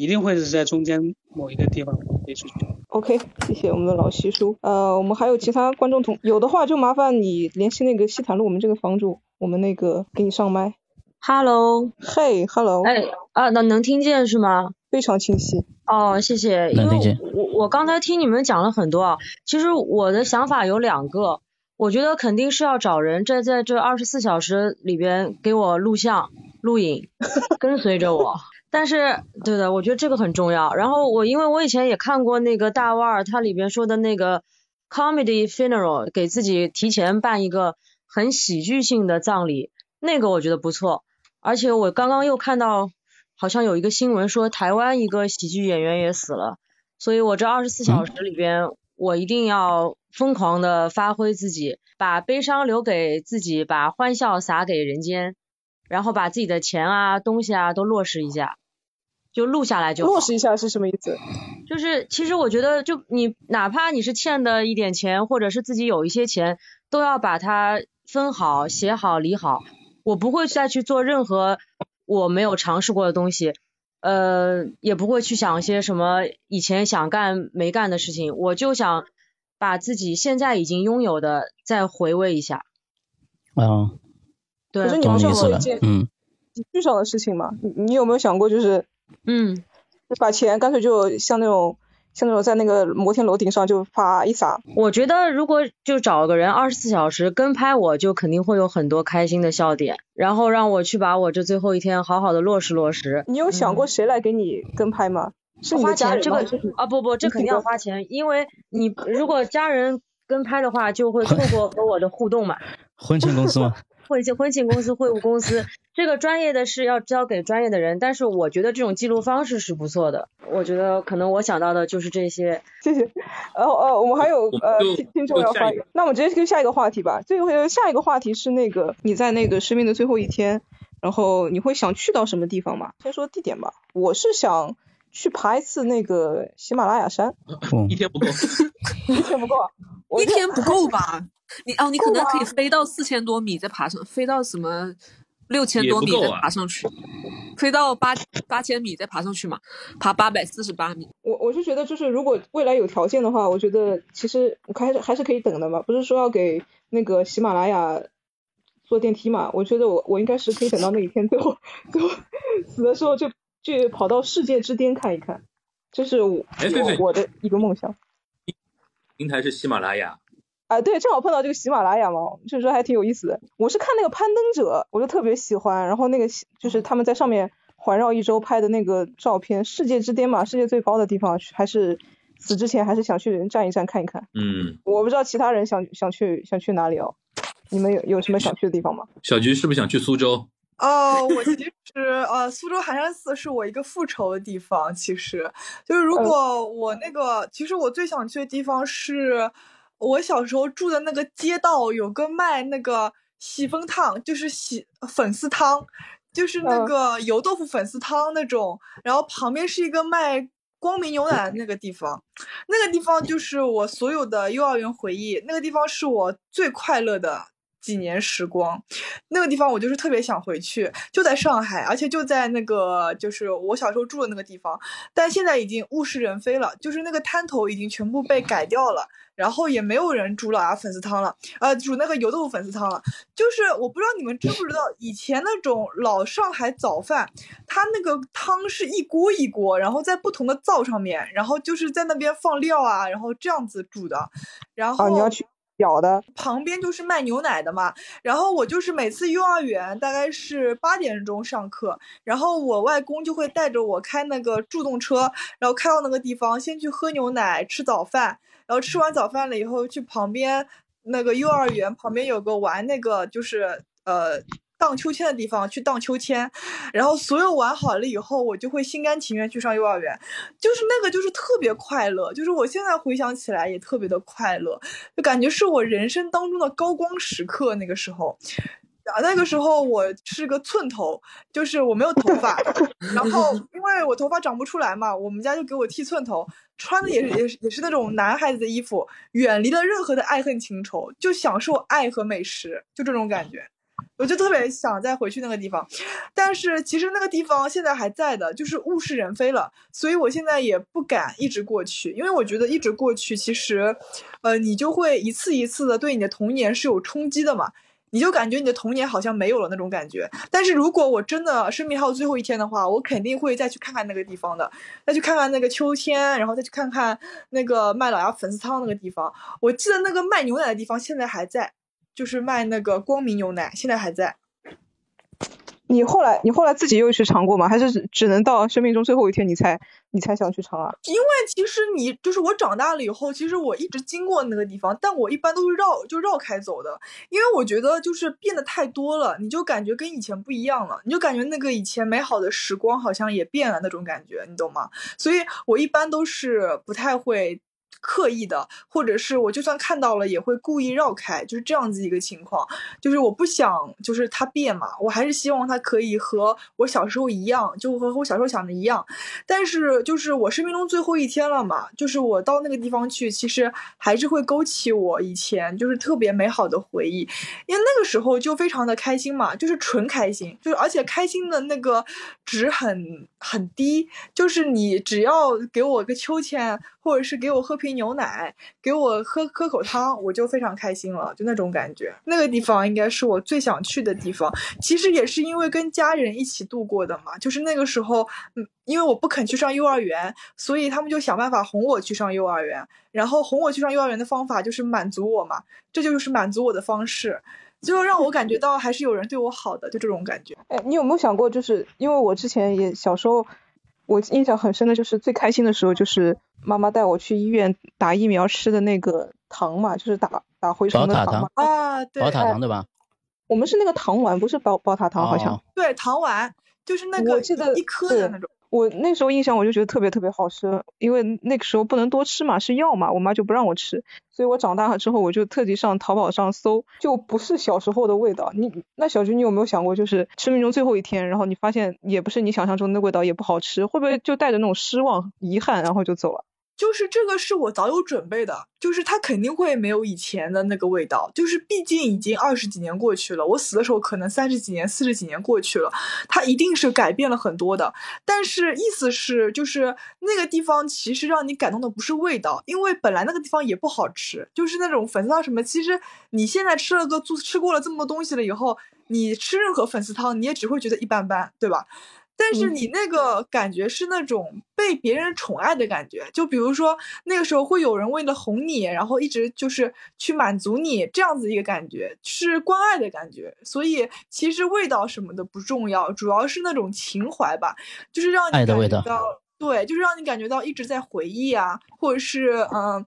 一定会是在中间某一个地方飞出去。OK，谢谢我们的老西叔。呃，我们还有其他观众同有的话就麻烦你联系那个西坦路我们这个房主，我们那个给你上麦。Hello，嘿，Hello，哎啊，能能听见是吗？非常清晰。哦，谢谢。因为能听见我我刚才听你们讲了很多啊，其实我的想法有两个，我觉得肯定是要找人在在这二十四小时里边给我录像、录影，跟随着我。但是，对的，我觉得这个很重要。然后我因为我以前也看过那个大腕儿，他里边说的那个 comedy funeral，给自己提前办一个很喜剧性的葬礼，那个我觉得不错。而且我刚刚又看到，好像有一个新闻说台湾一个喜剧演员也死了，所以我这二十四小时里边，我一定要疯狂的发挥自己，把悲伤留给自己，把欢笑洒给人间，然后把自己的钱啊、东西啊都落实一下，就录下来就好落实一下是什么意思？就是其实我觉得，就你哪怕你是欠的一点钱，或者是自己有一些钱，都要把它分好、写好、理好。我不会再去做任何我没有尝试过的东西，呃，也不会去想一些什么以前想干没干的事情。我就想把自己现在已经拥有的再回味一下。嗯，对可是你不是一件，嗯，喜剧上的事情吗？你你有没有想过，就是嗯，就把钱干脆就像那种像那种在那个摩天楼顶上就啪一撒？我觉得如果就找个人二十四小时跟拍我，就肯定会有很多开心的笑点，然后让我去把我这最后一天好好的落实落实。你有想过谁来给你跟拍吗？是花？钱这个是啊不不，这肯定要花钱，因为你如果家人跟拍的话，就会错过和我的互动嘛。婚庆公司吗？婚庆婚庆公司、会务公司，这个专业的事要交给专业的人，但是我觉得这种记录方式是不错的。我觉得可能我想到的就是这些。谢谢。然后呃，我们还有呃听听众要发言，那我们直接就下一个话题吧。最后下一个话题是那个你在那个生命的最后一天，然后你会想去到什么地方吗？先说地点吧。我是想去爬一次那个喜马拉雅山，嗯一天不够，一天不够啊。一天不够吧？你哦，你可能可以飞到四千多米再爬上，飞到什么六千多米再爬上去，飞到八八千米再爬上去嘛，爬八百四十八米。我我是觉得，就是如果未来有条件的话，我觉得其实我还是还是可以等的嘛。不是说要给那个喜马拉雅坐电梯嘛？我觉得我我应该是可以等到那一天，最后最后死的时候就就跑到世界之巅看一看，这是我我的一个梦想。平台是喜马拉雅，啊，对，正好碰到这个喜马拉雅嘛，就是还挺有意思的。我是看那个攀登者，我就特别喜欢，然后那个喜就是他们在上面环绕一周拍的那个照片，世界之巅嘛，世界最高的地方，还是死之前还是想去站一站看一看。嗯，我不知道其他人想想去想去哪里哦，你们有有什么想去的地方吗？小菊是不是想去苏州？哦，我其实呃，苏州寒山寺是我一个复仇的地方。其实就是如果我那个，其实我最想去的地方是我小时候住的那个街道，有个卖那个喜风汤，就是喜粉丝汤，就是那个油豆腐粉丝汤那种。然后旁边是一个卖光明牛奶的那个地方，那个地方就是我所有的幼儿园回忆，那个地方是我最快乐的。几年时光，那个地方我就是特别想回去，就在上海，而且就在那个就是我小时候住的那个地方，但现在已经物是人非了，就是那个摊头已经全部被改掉了，然后也没有人煮老鸭粉丝汤了，呃，煮那个油豆腐粉丝汤了。就是我不知道你们知不知道，以前那种老上海早饭，它那个汤是一锅一锅，然后在不同的灶上面，然后就是在那边放料啊，然后这样子煮的，然后你要去。表的旁边就是卖牛奶的嘛，然后我就是每次幼儿园大概是八点钟上课，然后我外公就会带着我开那个助动车，然后开到那个地方，先去喝牛奶吃早饭，然后吃完早饭了以后去旁边那个幼儿园旁边有个玩那个就是呃。荡秋千的地方去荡秋千，然后所有玩好了以后，我就会心甘情愿去上幼儿园，就是那个就是特别快乐，就是我现在回想起来也特别的快乐，就感觉是我人生当中的高光时刻。那个时候，啊，那个时候我是个寸头，就是我没有头发，然后因为我头发长不出来嘛，我们家就给我剃寸头，穿的也是也是也是那种男孩子的衣服，远离了任何的爱恨情仇，就享受爱和美食，就这种感觉。我就特别想再回去那个地方，但是其实那个地方现在还在的，就是物是人非了，所以我现在也不敢一直过去，因为我觉得一直过去，其实，呃，你就会一次一次的对你的童年是有冲击的嘛，你就感觉你的童年好像没有了那种感觉。但是如果我真的生命还有最后一天的话，我肯定会再去看看那个地方的，再去看看那个秋千，然后再去看看那个卖老鸭粉丝汤那个地方。我记得那个卖牛奶的地方现在还在。就是卖那个光明牛奶，现在还在。你后来，你后来自己又去尝过吗？还是只只能到生命中最后一天你才你才想去尝啊？因为其实你就是我长大了以后，其实我一直经过那个地方，但我一般都是绕就绕开走的，因为我觉得就是变得太多了，你就感觉跟以前不一样了，你就感觉那个以前美好的时光好像也变了那种感觉，你懂吗？所以我一般都是不太会。刻意的，或者是我就算看到了，也会故意绕开，就是这样子一个情况。就是我不想，就是它变嘛，我还是希望它可以和我小时候一样，就和我小时候想的一样。但是就是我生命中最后一天了嘛，就是我到那个地方去，其实还是会勾起我以前就是特别美好的回忆，因为那个时候就非常的开心嘛，就是纯开心，就是而且开心的那个值很很低，就是你只要给我个秋千。或者是给我喝瓶牛奶，给我喝喝口汤，我就非常开心了，就那种感觉。那个地方应该是我最想去的地方。其实也是因为跟家人一起度过的嘛，就是那个时候，嗯，因为我不肯去上幼儿园，所以他们就想办法哄我去上幼儿园。然后哄我去上幼儿园的方法就是满足我嘛，这就是满足我的方式，就让我感觉到还是有人对我好的，就这种感觉。哎，你有没有想过，就是因为我之前也小时候，我印象很深的就是最开心的时候就是。妈妈带我去医院打疫苗吃的那个糖嘛，就是打打蛔虫的糖嘛。啊，对。宝塔糖对吧？我们是那个糖丸，不是宝宝塔糖，好像。对，糖丸就是那个一颗的那种。我那时候印象我就觉得特别特别好吃，因为那个时候不能多吃嘛，是药嘛，我妈就不让我吃，所以我长大了之后我就特地上淘宝上搜，就不是小时候的味道。你那小菊，你有没有想过，就是生命中最后一天，然后你发现也不是你想象中的味道，也不好吃，会不会就带着那种失望、遗憾，然后就走了？就是这个是我早有准备的，就是它肯定会没有以前的那个味道，就是毕竟已经二十几年过去了，我死的时候可能三十几年、四十几年过去了，它一定是改变了很多的。但是意思是，就是那个地方其实让你感动的不是味道，因为本来那个地方也不好吃，就是那种粉丝汤什么，其实你现在吃了个做吃过了这么多东西了以后，你吃任何粉丝汤你也只会觉得一般般，对吧？但是你那个感觉是那种被别人宠爱的感觉，就比如说那个时候会有人为了哄你，然后一直就是去满足你这样子一个感觉，是关爱的感觉。所以其实味道什么的不重要，主要是那种情怀吧，就是让你爱的味道感觉到，对，就是让你感觉到一直在回忆啊，或者是嗯。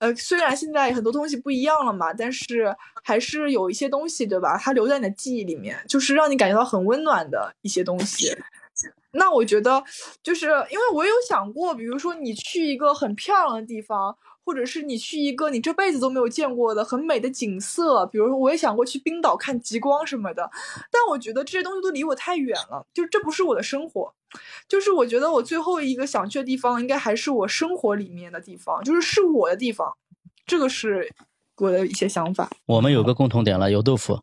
呃，虽然现在很多东西不一样了嘛，但是还是有一些东西，对吧？它留在你的记忆里面，就是让你感觉到很温暖的一些东西。那我觉得，就是因为我有想过，比如说你去一个很漂亮的地方，或者是你去一个你这辈子都没有见过的很美的景色，比如说我也想过去冰岛看极光什么的，但我觉得这些东西都离我太远了，就这不是我的生活。就是我觉得我最后一个想去的地方，应该还是我生活里面的地方，就是是我的地方，这个是我的一些想法。我们有个共同点了，油豆腐，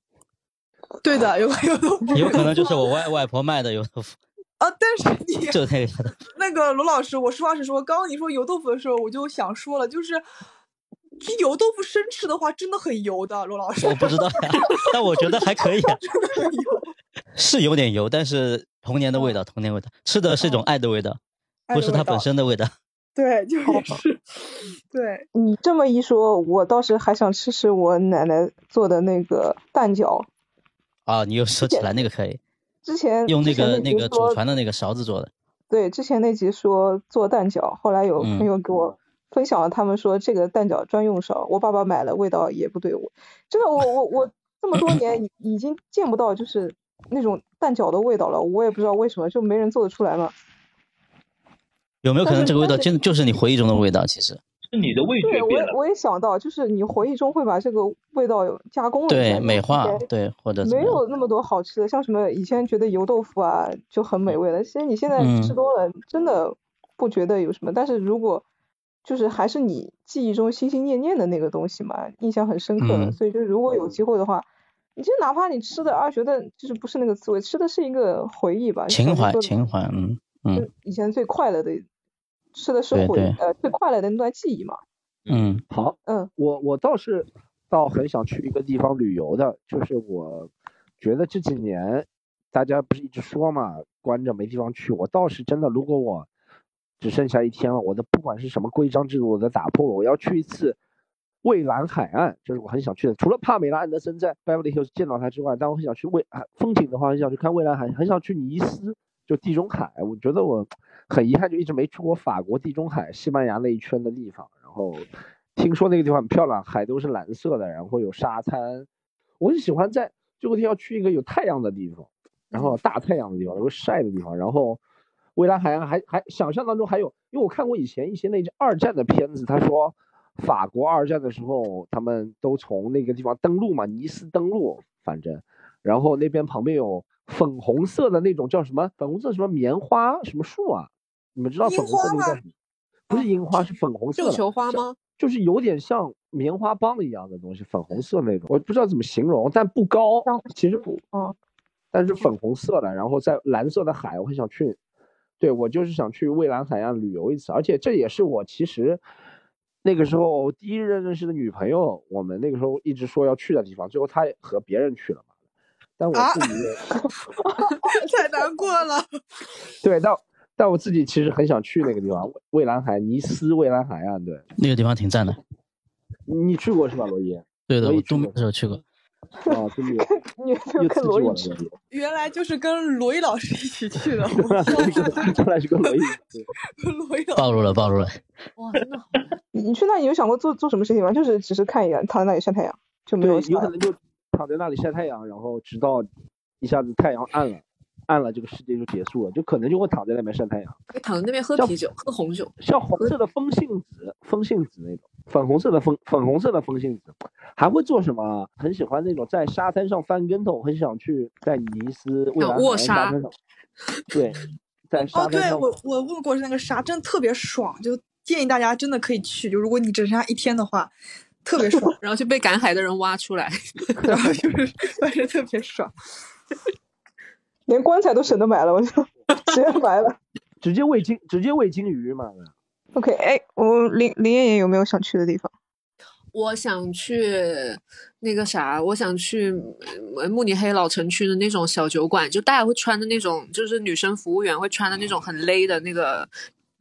对的，有有豆腐，有可能就是我外外婆卖的油豆腐，啊，但是你就 那个那个罗老师，我实话实说，刚刚你说油豆腐的时候，我就想说了，就是油豆腐生吃的话，真的很油的，罗老师。我不知道呀，但我觉得还可以啊，真的很油。是有点油，但是童年的味道，童年味道，吃的是一种爱的味道，味道不是它本身的味道。对，就也是，对，你这么一说，我倒是还想吃吃我奶奶做的那个蛋饺。啊，你又说起来那个可以，之前用那个那个祖传的那个勺子做的。对，之前那集说做蛋饺，后来有嗯朋友给我分享了，他们说这个蛋饺专用勺，我爸爸买了，味道也不对我，真的，我我我 这么多年已已经见不到就是那种蛋饺的味道了，我也不知道为什么，就没人做得出来嘛。有没有可能这个味道真的就是你回忆中的味道？其实是你的味对，觉变了。我也我也想到，就是你回忆中会把这个味道加工了一下，对美化对或者没有那么多好吃的，像什么以前觉得油豆腐啊就很美味了，其实你现在嗯吃多了，真的不觉得有什么。但是如果就是还是你记忆中心心念念的那个东西嘛，印象很深刻的，嗯所以就如果有机会的话，你就哪怕你吃的啊觉得就是不是那个滋味，吃的是一个回忆吧，情怀情怀，嗯嗯以前最快乐的，吃的是回对对呃最快乐的那段记忆嘛。嗯，好，嗯，我我倒是倒很想去一个地方旅游的，就是我觉得这几年大家不是一直说嘛，关着没地方去，我倒是真的，如果我只剩下一天了，我的不管是什么规章制度，我都打破了，我要去一次蔚蓝海岸，这是我很想去的。除了帕梅拉安德森在 Beverly Hills 见到他之外，但我很想去蔚啊风景的话，很想去看蔚蓝海，很想去尼斯，就地中海。我觉得我很遗憾，就一直没去过法国地中海、西班牙那一圈的地方。然后听说那个地方很漂亮，海都是蓝色的，然后有沙滩。我很喜欢在这个地方去一个有太阳的地方，然后大太阳的地方，有晒的地方，然后未来海岸还还想象当中还有，因为我看过以前一些那二战的片子，他说法国二战的时候他们都从那个地方登陆嘛，尼斯登陆，反正，然后那边旁边有粉红色的那种叫什么粉红色什么棉花什么树啊？你们知道粉红色那个叫什么？不是樱花，是粉红色的。绣球花吗？就是有点像棉花棒一样的东西，粉红色那种，我不知道怎么形容，但不高，其实不，嗯，但是粉红色的，然后在蓝色的海，我很想去，对我就是想去蔚蓝海岸旅游一次，而且这也是我其实那个时候第一任认识的女朋友，我们那个时候一直说要去的地方，最后她也和别人去了嘛，但我自己，太难过了。对，但但我自己其实很想去那个地方，蔚蔚蓝海，尼斯蔚蓝海岸，对，那个地方挺赞的。你去过是吧，罗伊？对的，我也去我冬过的时候去过。啊，真的 你又跟刺激罗伊去我了。原来就是跟罗伊老师一起去的，原来是跟原来是跟罗伊。罗伊老师暴露了，暴露了。哇，真的好。你你去那里有想过做做什么事情吗？就是只是看一眼，躺在那里晒太阳，就没，有啥有可能就躺在那里晒太阳，然后直到一下子太阳暗了，暗了这个世界就结束了，就可能就会躺在那边晒太阳。躺在那边喝啤酒，喝红酒。像红色的风信子，风信子那种，粉红色的风，粉红色的风信子，还会做什么？很喜欢那种在沙滩上翻跟头，很想去在尼斯未来沙沙滩上，对，在沙哦，对，我我问过那个沙，真的特别爽，就建议大家真的可以去。就如果你只剩下一天的话，特别爽，然后就被赶海的人挖出来，然后就是反正特别爽。连棺材都省得买了，我就 直接买了。直接喂金，直接喂金鱼嘛。OK，哎，我林林爷爷有没有想去的地方？我想去那个啥，我想去呃慕尼黑老城区的那种小酒馆，就大家会穿的那种，就是女生服务员会穿的那种很勒的那个。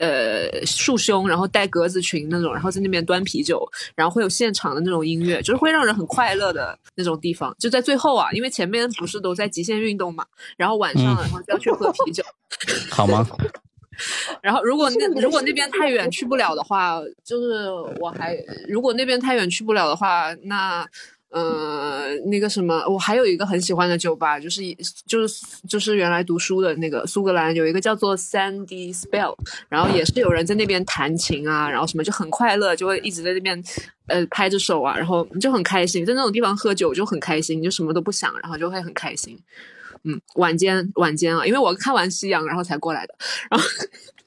呃，束胸，然后带格子裙那种，然后在那边端啤酒，然后会有现场的那种音乐，就是会让人很快乐的那种地方。就在最后啊，因为前面不是都在极限运动嘛，然后晚上嗯然后就要去喝啤酒。好吗？然后如果那如果那边太远去不了的话，就是我还如果那边太远去不了的话，那呃那个什么，我还有一个很喜欢的酒吧，就是以就是就是原来读书的那个苏格兰有一个叫做 Sandy Spell，然后也是有人在那边弹琴啊，然后什么就很快乐，就会一直在那边呃拍着手啊，然后就很开心，在那种地方喝酒就很开心，就什么都不想，然后就会很开心。嗯，晚间晚间啊，因为我看完夕阳然后才过来的，然后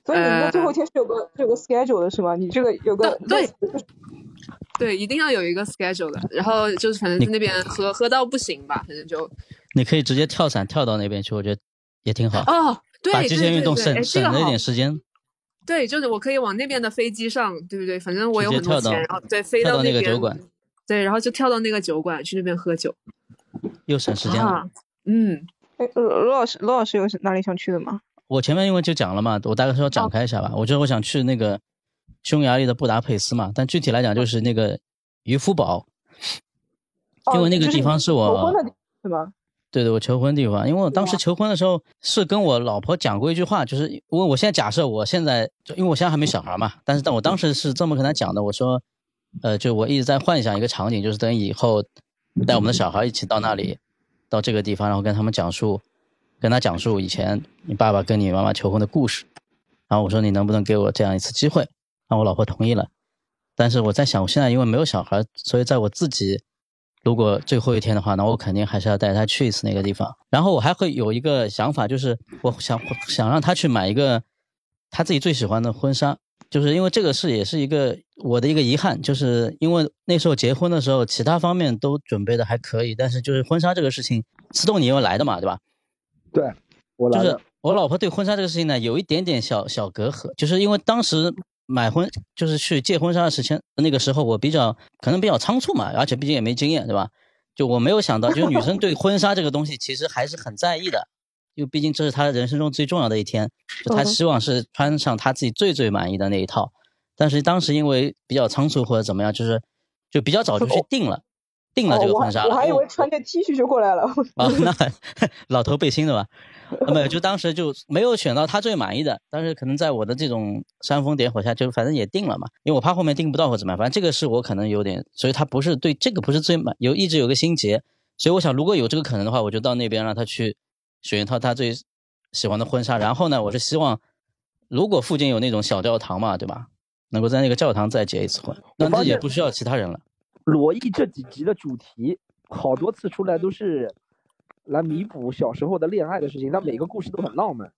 所以你呃们最后一天是有个是有个 schedule 的是吗？你这个有个对对，一定要有一个 schedule 的，然后就是反正在那边喝喝到不行吧，反正就你可以直接跳伞跳到那边去，我觉得也挺好。哦，对把极限运动省对对对哎这省了一点时间，对，就是我可以往那边的飞机上，对不对？反正我有直接跳到很多钱，然后对飞到那个酒馆，对，然后就跳到那个酒馆去那边喝酒又省时间了。啊，嗯，哎，罗罗老师，罗老师有哪里想去的吗？我前面因为就讲了嘛，我大概说展开一下吧。我觉得我想去那个匈牙利的布达佩斯嘛，但具体来讲就是那个渔夫堡，因为那个地方是我哦求婚的地是吗？对对，我求婚地方，因为我当时求婚的时候是跟我老婆讲过一句话，就是因为我现在假设我现在，就因为我现在还没小孩嘛，但是但我当时是这么跟她讲的，我说，呃，就我一直在幻想一个场景，就是等以后带我们的小孩一起到那里，到这个地方，然后跟他们讲述，跟他讲述以前你爸爸跟你妈妈求婚的故事，然后我说你能不能给我这样一次机会，然后我老婆同意了，但是我在想，我现在因为没有小孩，所以在我自己如果最后一天的话，那我肯定还是要带她去一次那个地方。然后我还会有一个想法，就是我想想让她去买一个她自己最喜欢的婚纱，就是因为这个事也是一个我的一个遗憾，就是因为那时候结婚的时候，其他方面都准备的还可以，但是就是婚纱这个事情，思动你又来的嘛，对吧？对，我就是我老婆对婚纱这个事情呢，有一点点小小隔阂，就是因为当时买婚就是去借婚纱的时间，那个时候我比较可能比较仓促嘛，而且毕竟也没经验，对吧？就我没有想到，就是女生对婚纱这个东西其实还是很在意的，因为毕竟这是她人生中最重要的一天，就她嗯希望是穿上她自己最最满意的那一套。但是当时因为比较仓促或者怎么样，就是就比较早就去定了，定了这个婚纱了。我还以为穿件 T 恤就过来了。啊，那老头背心的吧？啊没有，就当时就没有选到他最满意的，但是可能在我的这种煽风点火下，就反正也定了嘛，因为我怕后面订不到或怎么样，反正这个是我可能有点，所以他不是对这个不是最满，有一直有个心结，所以我想如果有这个可能的话，我就到那边让他去选一套他最喜欢的婚纱，然后呢，我是希望如果附近有那种小教堂嘛，对吧？能够在那个教堂再结一次婚，那这也不需要其他人了。罗毅这几集的主题好多次出来都是来弥补小时候的恋爱的事情，但每个故事都很浪漫。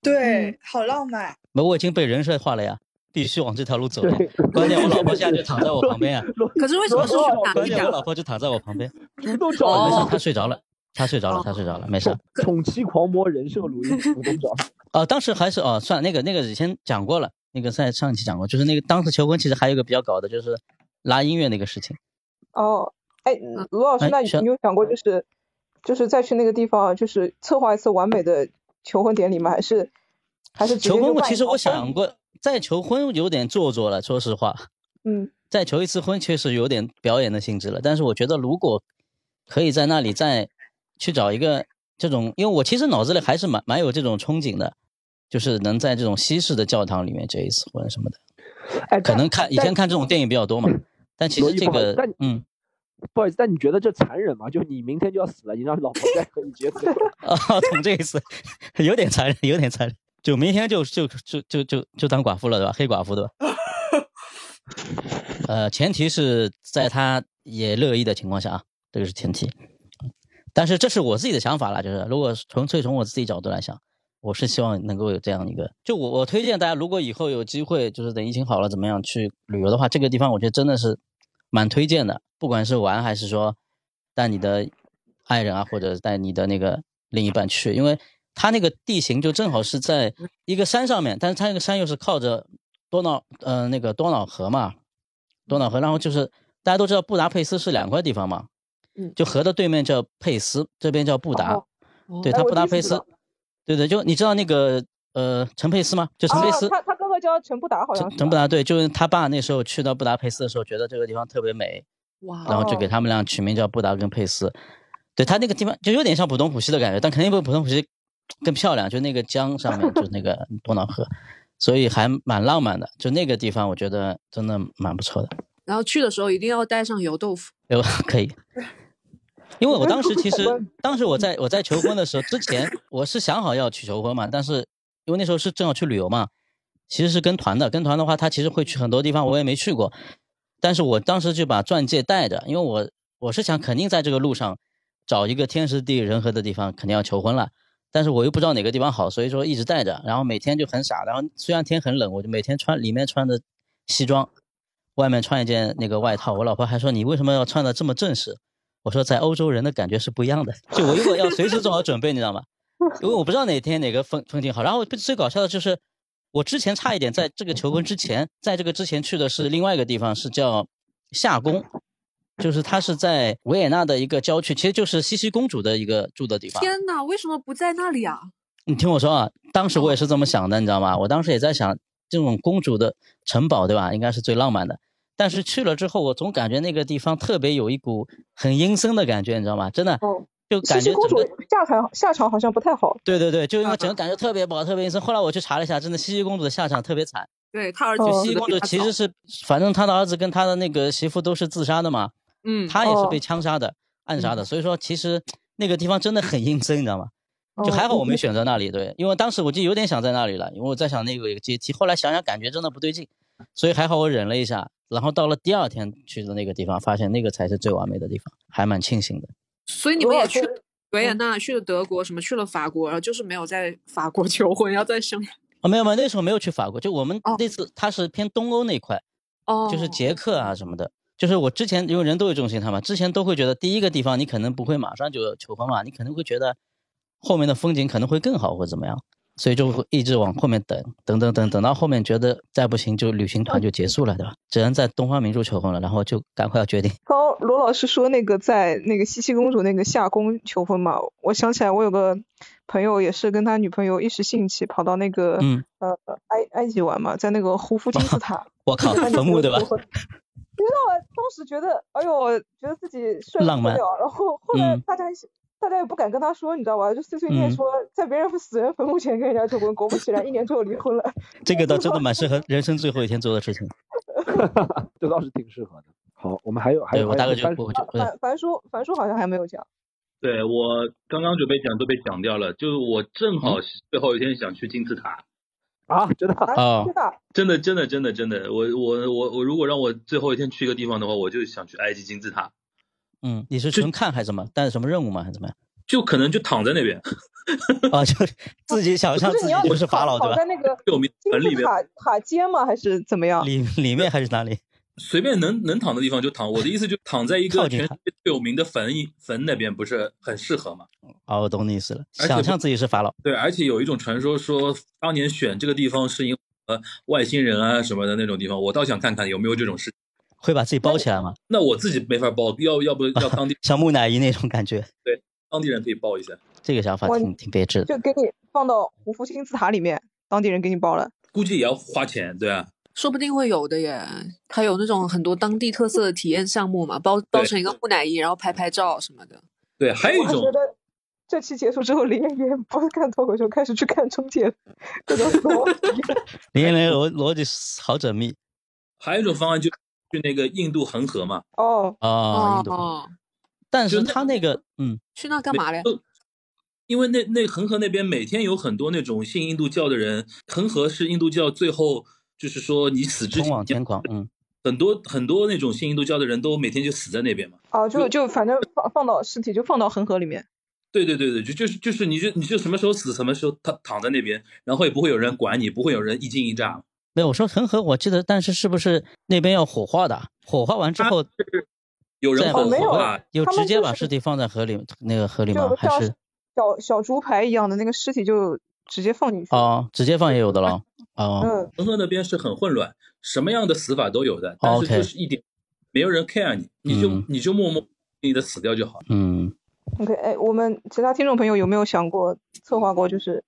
对，好浪漫。没，我已经被人设化了呀，必须往这条路走了。关键我老婆现在就躺在我旁边啊。可是为什么是关键我？老婆就躺在我旁边。主动没事，她睡着了，她睡着了，她睡着了，没事。宠妻狂魔人设鲁豫主动找。哦，当时还是哦，算了那个那个以前讲过了，那个在上一期讲过，就是那个当时求婚其实还有一个比较搞的，就是拉音乐那个事情。哦，哎，卢老师，那你有想过就是就是再去那个地方，就是策划一次完美的求婚典礼吗？还是还是求婚，其实我想过，再求婚有点做作了，说实话。嗯，再求一次婚确实有点表演的性质了，但是我觉得如果可以在那里再去找一个这种，因为我其实脑子里还是蛮蛮有这种憧憬的，就是能在这种西式的教堂里面结一次婚什么的。哎，可能看以前看这种电影比较多嘛，但其实这个嗯不好意思，但你觉得这残忍吗？就你明天就要死了，你让老婆再和你结婚？啊，从这一次，有点残忍，有点残忍，就明天就就就就就就当寡妇了对吧？黑寡妇对吧？呃，前提是在他也乐意的情况下啊，这个是前提。但是这是我自己的想法了，就是如果纯粹从我自己角度来想，我是希望能够有这样一个，就我我推荐大家，如果以后有机会，就是等疫情好了怎么样去旅游的话，这个地方我觉得真的是蛮推荐的，不管是玩还是说带你的爱人啊，或者带你的那个另一半去，因为它那个地形就正好是在一个山上面，但是它那个山又是靠着多瑙呃那个多瑙河嘛，多瑙河，然后就是大家都知道布达佩斯是两块地方嘛，嗯，就河的对面叫佩斯，这边叫布达。哦。对，他哎我布达佩斯对对，就你知道那个呃陈佩斯吗？就陈佩斯哦，，他他哥哥叫陈布达，好像陈陈布达对，就是他爸那时候去到布达佩斯的时候，觉得这个地方特别美，哇然后就给他们俩取名叫布达跟佩斯。对他那个地方就有点像浦东浦西的感觉，但肯定比浦东浦西更漂亮，就那个江上面就是那个 多瑙河，所以还蛮浪漫的。就那个地方，我觉得真的蛮不错的。然后去的时候一定要带上油豆腐。有可以，因为我当时其实当时我在我在求婚的时候之前我是想好要去求婚嘛，但是因为那时候是正好去旅游嘛，其实是跟团的，跟团的话他其实会去很多地方，我也没去过，但是我当时就把钻戒带着，因为我我是想肯定在这个路上找一个天时地利人和的地方，肯定要求婚了。但是我又不知道哪个地方好，所以说一直带着，然后每天就很傻，然后虽然天很冷，我就每天穿里面穿的西装，外面穿一件那个外套。我老婆还说你为什么要穿的这么正式？我说在欧洲人的感觉是不一样的，就我如果要随时做好准备，你知道吗？因为我不知道哪天哪个风风景好。然后最搞笑的就是，我之前差一点在这个求婚之前，在这个之前去的是另外一个地方，是叫夏宫，就是它是在维也纳的一个郊区，其实就是茜茜公主的一个住的地方。天哪，为什么不在那里啊？你听我说啊，当时我也是这么想的，你知道吗？我当时也在想，这种公主的城堡，对吧？应该是最浪漫的。但是去了之后，我总感觉那个地方特别有一股很阴森的感觉，你知道吗？真的，哦，就感觉公主整个下场下场好像不太好。对对对，就因为整个感觉特别不好，特别阴森。后来我去查了一下，真的茜茜公主的下场特别惨。对她儿子茜茜公主其实是，反正她的儿子跟她的那个媳妇都是自杀的嘛，嗯哦她也是被枪杀的、暗杀的。所以说，其实那个地方真的很阴森，你知道吗？就还好我没选择那里，对，因为当时我就有点想在那里了，因为我在想那个有一个阶梯，后来想想感觉真的不对劲，所以还好我忍了一下，然后到了第二天去的那个地方，发现那个才是最完美的地方，还蛮庆幸的。所以你们也去维也纳，去了德国，什么去了法国，然后就是没有在法国 求婚，要在匈牙啊，没有没有，那时候没有去法国，就我们那次他是偏东欧那一块，哦，就是捷克啊什么的。就是我之前因为人都有这种心态嘛，之前都会觉得第一个地方你可能不会马上就求婚嘛，你可能会觉得后面的风景可能会更好或者怎么样，所以就会一直往后面等，等等等，等到后面觉得再不行就旅行团就结束了，对吧？只能在东方明珠求婚了，然后就赶快要决定。刚刚罗老师说那个在那个西西公主那个夏宫求婚嘛，我想起来我有个朋友也是跟他女朋友一时兴起跑到那个、嗯呃埃埃及玩嘛，在那个胡夫金 字塔，我靠，坟墓对吧你知道吗？当时觉得，哎呦，觉得自己帅浪漫不得了，然后后来嗯大家一起大家也不敢跟他说，你知道吧？就碎碎念嗯说，在别人死人坟墓前跟人家求婚，果不其然，一年之后离婚了。这个倒真的蛮适合 人生最后一天做的事情。这倒是挺适合的。好，我们还有还有对我大概就还有我就对樊樊叔樊叔好像还没有讲。对我刚刚准备讲都被讲掉了，就是我正嗯好最后一天想去金字塔，啊，真的哦对吧？真的真的真的真的，我我我我如果让我最后一天去一个地方的话，我就想去埃及金字塔，嗯，你是纯看还是什么？带着什么任务吗？还是怎么样？就可能就躺在那边，啊，就自己想象不是你要自己就是法老对吧躺在？那个有名金坟里面字塔塔尖吗？还是怎么样？里里面还是哪里？随便能能躺的地方就躺。我的意思就躺在一个全世界最有名的坟坟那边，不是很适合吗？哦，我懂你意思了，而且不想象自己是法老。对，而且有一种传说说，当年选这个地方是因为呃外星人啊什么的那种地方，我倒想看看有没有这种事。会把自己包起来吗？那我自己没法包，要要不要当地 像木乃伊那种感觉，对当地人可以包一下，这个想法挺挺别致的。就给你放到胡夫金字塔里面，当地人给你包了。估计也要花钱，对啊。说不定会有的耶。它有那种很多当地特色的体验项目嘛，包包成一个木乃伊，然后拍拍照什么的。对，还有一种我觉得这期结束之后，林妍妍不是看脱口秀，开始去看中介了，各种逻辑。林彦霖逻逻辑好缜密还有一种方案就去那个印度恒河嘛，哦，啊，印度。哦，但是他那个，嗯，去那干嘛嘞？因为那那恒河那边每天有很多那种信印度教的人，恒河是印度教最后就是说你死之通前往天狂，嗯，很多很多那种信印度教的人都每天就死在那边嘛。哦，就就反正放放到尸体就放到恒河里面。对对对对，就就是就是你就你就什么时候死什么时候躺躺在那边，然后也不会有人管你，不会有人一惊一乍。没有，我说恒河，我记得，但是是不是那边要火化的？火化完之后，有人火化，有直接把尸体放在河里那个河里吗还是小小猪排一样的那个尸体就直接放进去。哦，直接放也有的了。哦，嗯，恒河那边是很混乱，什么样的死法都有的，但是就是一点没有人 care 你，你就、嗯你就默默你的死掉就好。嗯 OK，哎，我们其他听众朋友有没有想过策划过，就是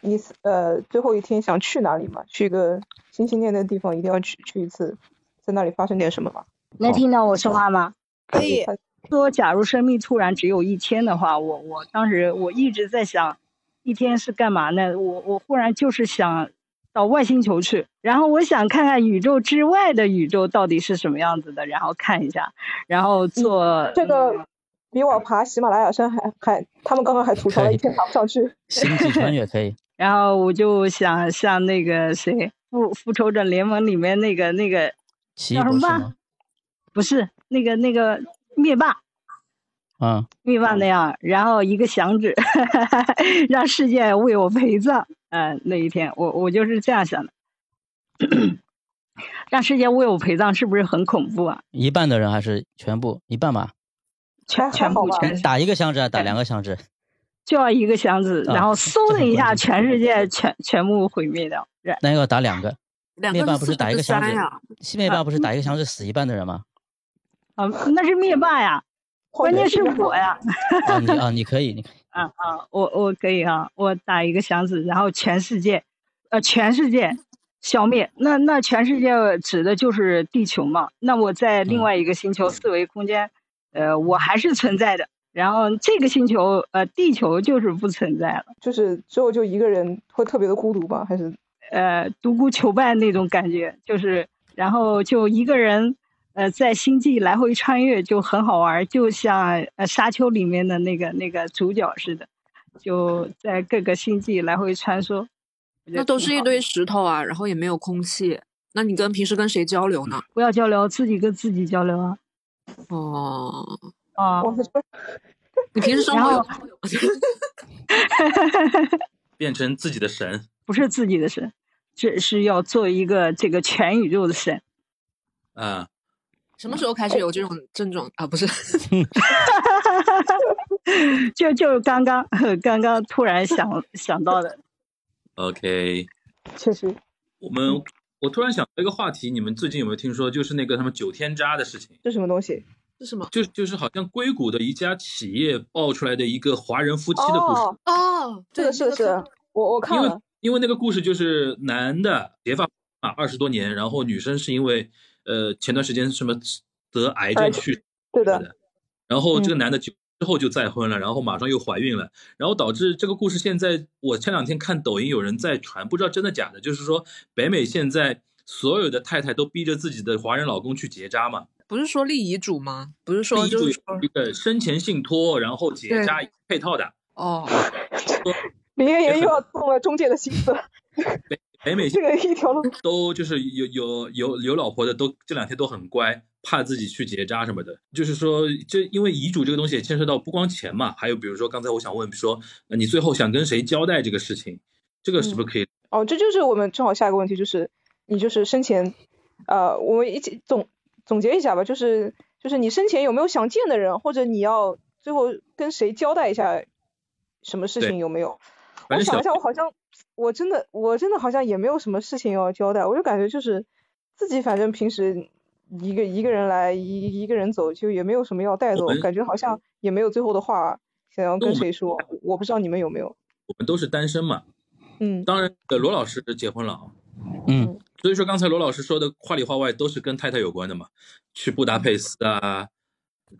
你死呃最后一天想去哪里嘛？去一个心心念念的地方，一定要去去一次，在那里发生点什么嘛？能听到我说话吗？可以。说假如生命突然只有一天的话，我我当时我一直在想，一天是干嘛呢？我我忽然就是想到外星球去，然后我想看看宇宙之外的宇宙到底是什么样子的，然后看一下，然后做这个比我爬喜马拉雅山还还，他们刚刚还吐槽了一天爬不上去。星际穿越可以。然后我就想像那个谁，复复仇者联盟里面那个那个叫什么？不是那个那个灭霸，嗯，灭霸那样，然后一个响指，让世界为我陪葬。嗯、那一天我我就是这样想的，让世界为我陪葬是不是很恐怖啊？一半的人还是全部？一半吧。全全部全打一个响指，还是打两个响指？就要一个响指，啊然后嗖的一下，全世界全全部毁灭掉。那要打两个。灭霸不是打一个响指三呀，灭霸不是打一个箱子死一半的人吗？啊，那是灭霸呀，关键是我呀。啊，你啊，你可以，你可以。啊啊，我我可以啊，我打一个箱子，然后全世界，呃，全世界消灭。那那全世界指的就是地球嘛？那我在另外一个星球四维空间，呃，我还是存在的。然后这个星球，呃，地球就是不存在了，就是之后就一个人会特别的孤独吧？还是呃，独孤求败那种感觉，就是然后就一个人，呃，在星际来回穿越就很好玩儿，就像呃沙丘里面的那个那个主角似的，就在各个星际来回穿梭。那都是一堆石头啊，然后也没有空气。那你跟平时跟谁交流呢？不要交流，自己跟自己交流啊。哦，啊，你平时生然后活有交流吗？变成自己的神。不是自己的神，只是要做一个这个全宇宙的神。啊，什么时候开始有这种症状啊？不是，就就是刚刚刚刚突然想想到的，OK，确实。我们我突然想到一个话题，你们最近有没有听说？就是那个他们九天渣的事情，这什么东西？是什么？就就是好像硅谷的一家企业爆出来的一个华人夫妻的故事。哦，这个，是不，是，我我看因为。因为那个故事就是男的结发啊二十多年，然后女生是因为呃前段时间什么得癌症去世对的，然后这个嗯男的就之后就再婚了，然后马上又怀孕了，然后导致这个故事现在我前两天看抖音有人在传，不知道真的假的，就是说北美现在所有的太太都逼着自己的华人老公去结扎嘛，不是说立遗嘱吗？不是说就是有一个生前信托，然后结扎配套的。哦，林妍妍又要动了中介的心思北。北美 这个一条路都就是有有有有老婆的都这两天都很乖，怕自己去结扎什么的。就是说，这因为遗嘱这个东西也牵涉到不光钱嘛，还有比如说刚才我想问，说呃你最后想跟谁交代这个事情，这个是不是可以？哦，这就是我们正好下一个问题，就是你就是生前，呃，我们一起总总结一下吧，就是就是你生前有没有想见的人，或者你要最后跟谁交代一下什么事情有没有？反正小我想一下，我好像我真的我真的好像也没有什么事情要交代，我就感觉就是自己反正平时一个一个人来一一个人走，就也没有什么要带走，感觉好像也没有最后的话想要跟谁说，我不知道你们有没有。我们都是单身嘛，嗯，当然，呃罗老师结婚了啊，嗯，所以说刚才罗老师说的话里话外都是跟太太有关的嘛，去布达佩斯啊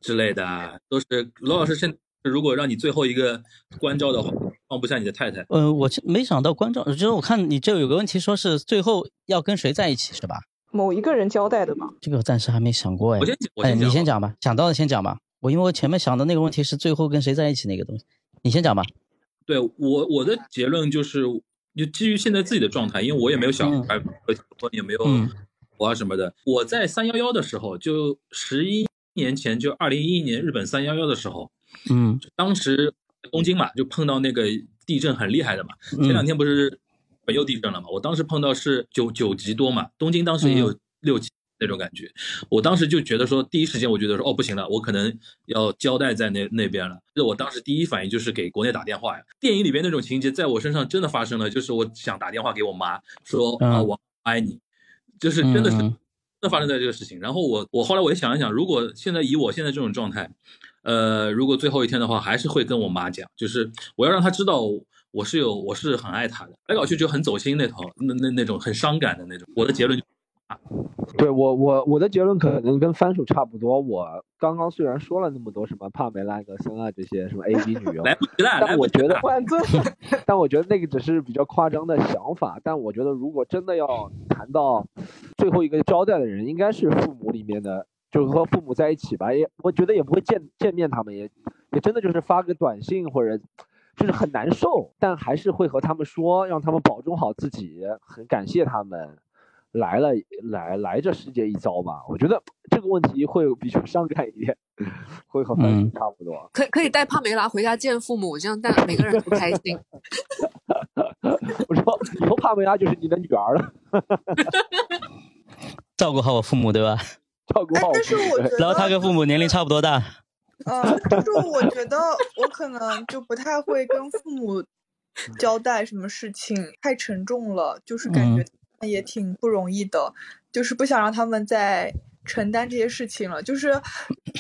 之类的啊，都是罗老师现如果让你最后一个关照的话，放不下你的太太，呃，我其没想到观众，就是我看你这有个问题，说是最后要跟谁在一起是吧？某一个人交代的嘛。这个我暂时还没想过哎。我先讲我哎，先讲你先讲吧，想到的先讲吧。我因为我前面想的那个问题是最后跟谁在一起那个东西，你先讲吧。对我我的结论就是，就基于现在自己的状态，因为我也没有小孩，也没有嗯我啊什么的。我在三幺幺的时候，就十一年前，就二零一一年日本三幺幺的时候，嗯当时东京嘛，就碰到那个地震很厉害的嘛。嗯前两天不是本又地震了嘛，我当时碰到是九九级多嘛，东京当时也有嗯六级那种感觉。我当时就觉得说，第一时间我觉得说，哦不行了，我可能要交代在那那边了。这我当时第一反应就是给国内打电话呀。电影里边那种情节在我身上真的发生了，就是我想打电话给我妈说啊，嗯我爱你，就是真的是嗯嗯的发生在这个事情。然后我我后来我也想一想，如果现在以我现在这种状态，呃，如果最后一天的话，还是会跟我妈讲，就是我要让她知道我是有我是很爱她的。来搞去就很走心那头，那那那种很伤感的那种。我的结论就对我我我的结论可能跟番薯差不多。我刚刚虽然说了那么多什么帕梅拉·格森啊这些什么 A B 女优，来不及了，来不及但我觉得但我觉得那个只是比较夸张的想法。但我觉得如果真的要谈到最后一个交代的人，应该是父母里面的，就是和父母在一起吧。也我觉得也不会见见面他们，也也真的就是发个短信或者。就是很难受，但还是会和他们说，让他们保重好自己，很感谢他们来了来来这世界一遭吧。我觉得这个问题会比较伤感一点，会和番嗯薯差不多。可可以带帕梅拉回家见父母，这样但每个人都开心。我说以后帕梅拉就是你的女儿了，照顾好我父母，对吧？照顾好我但是我觉得，然后他跟父母年龄差不多大，呃，就是我觉得我可能就不太会跟父母交代什么事情，太沉重了，就是感觉也挺不容易的，就是不想让他们再承担这些事情了，就是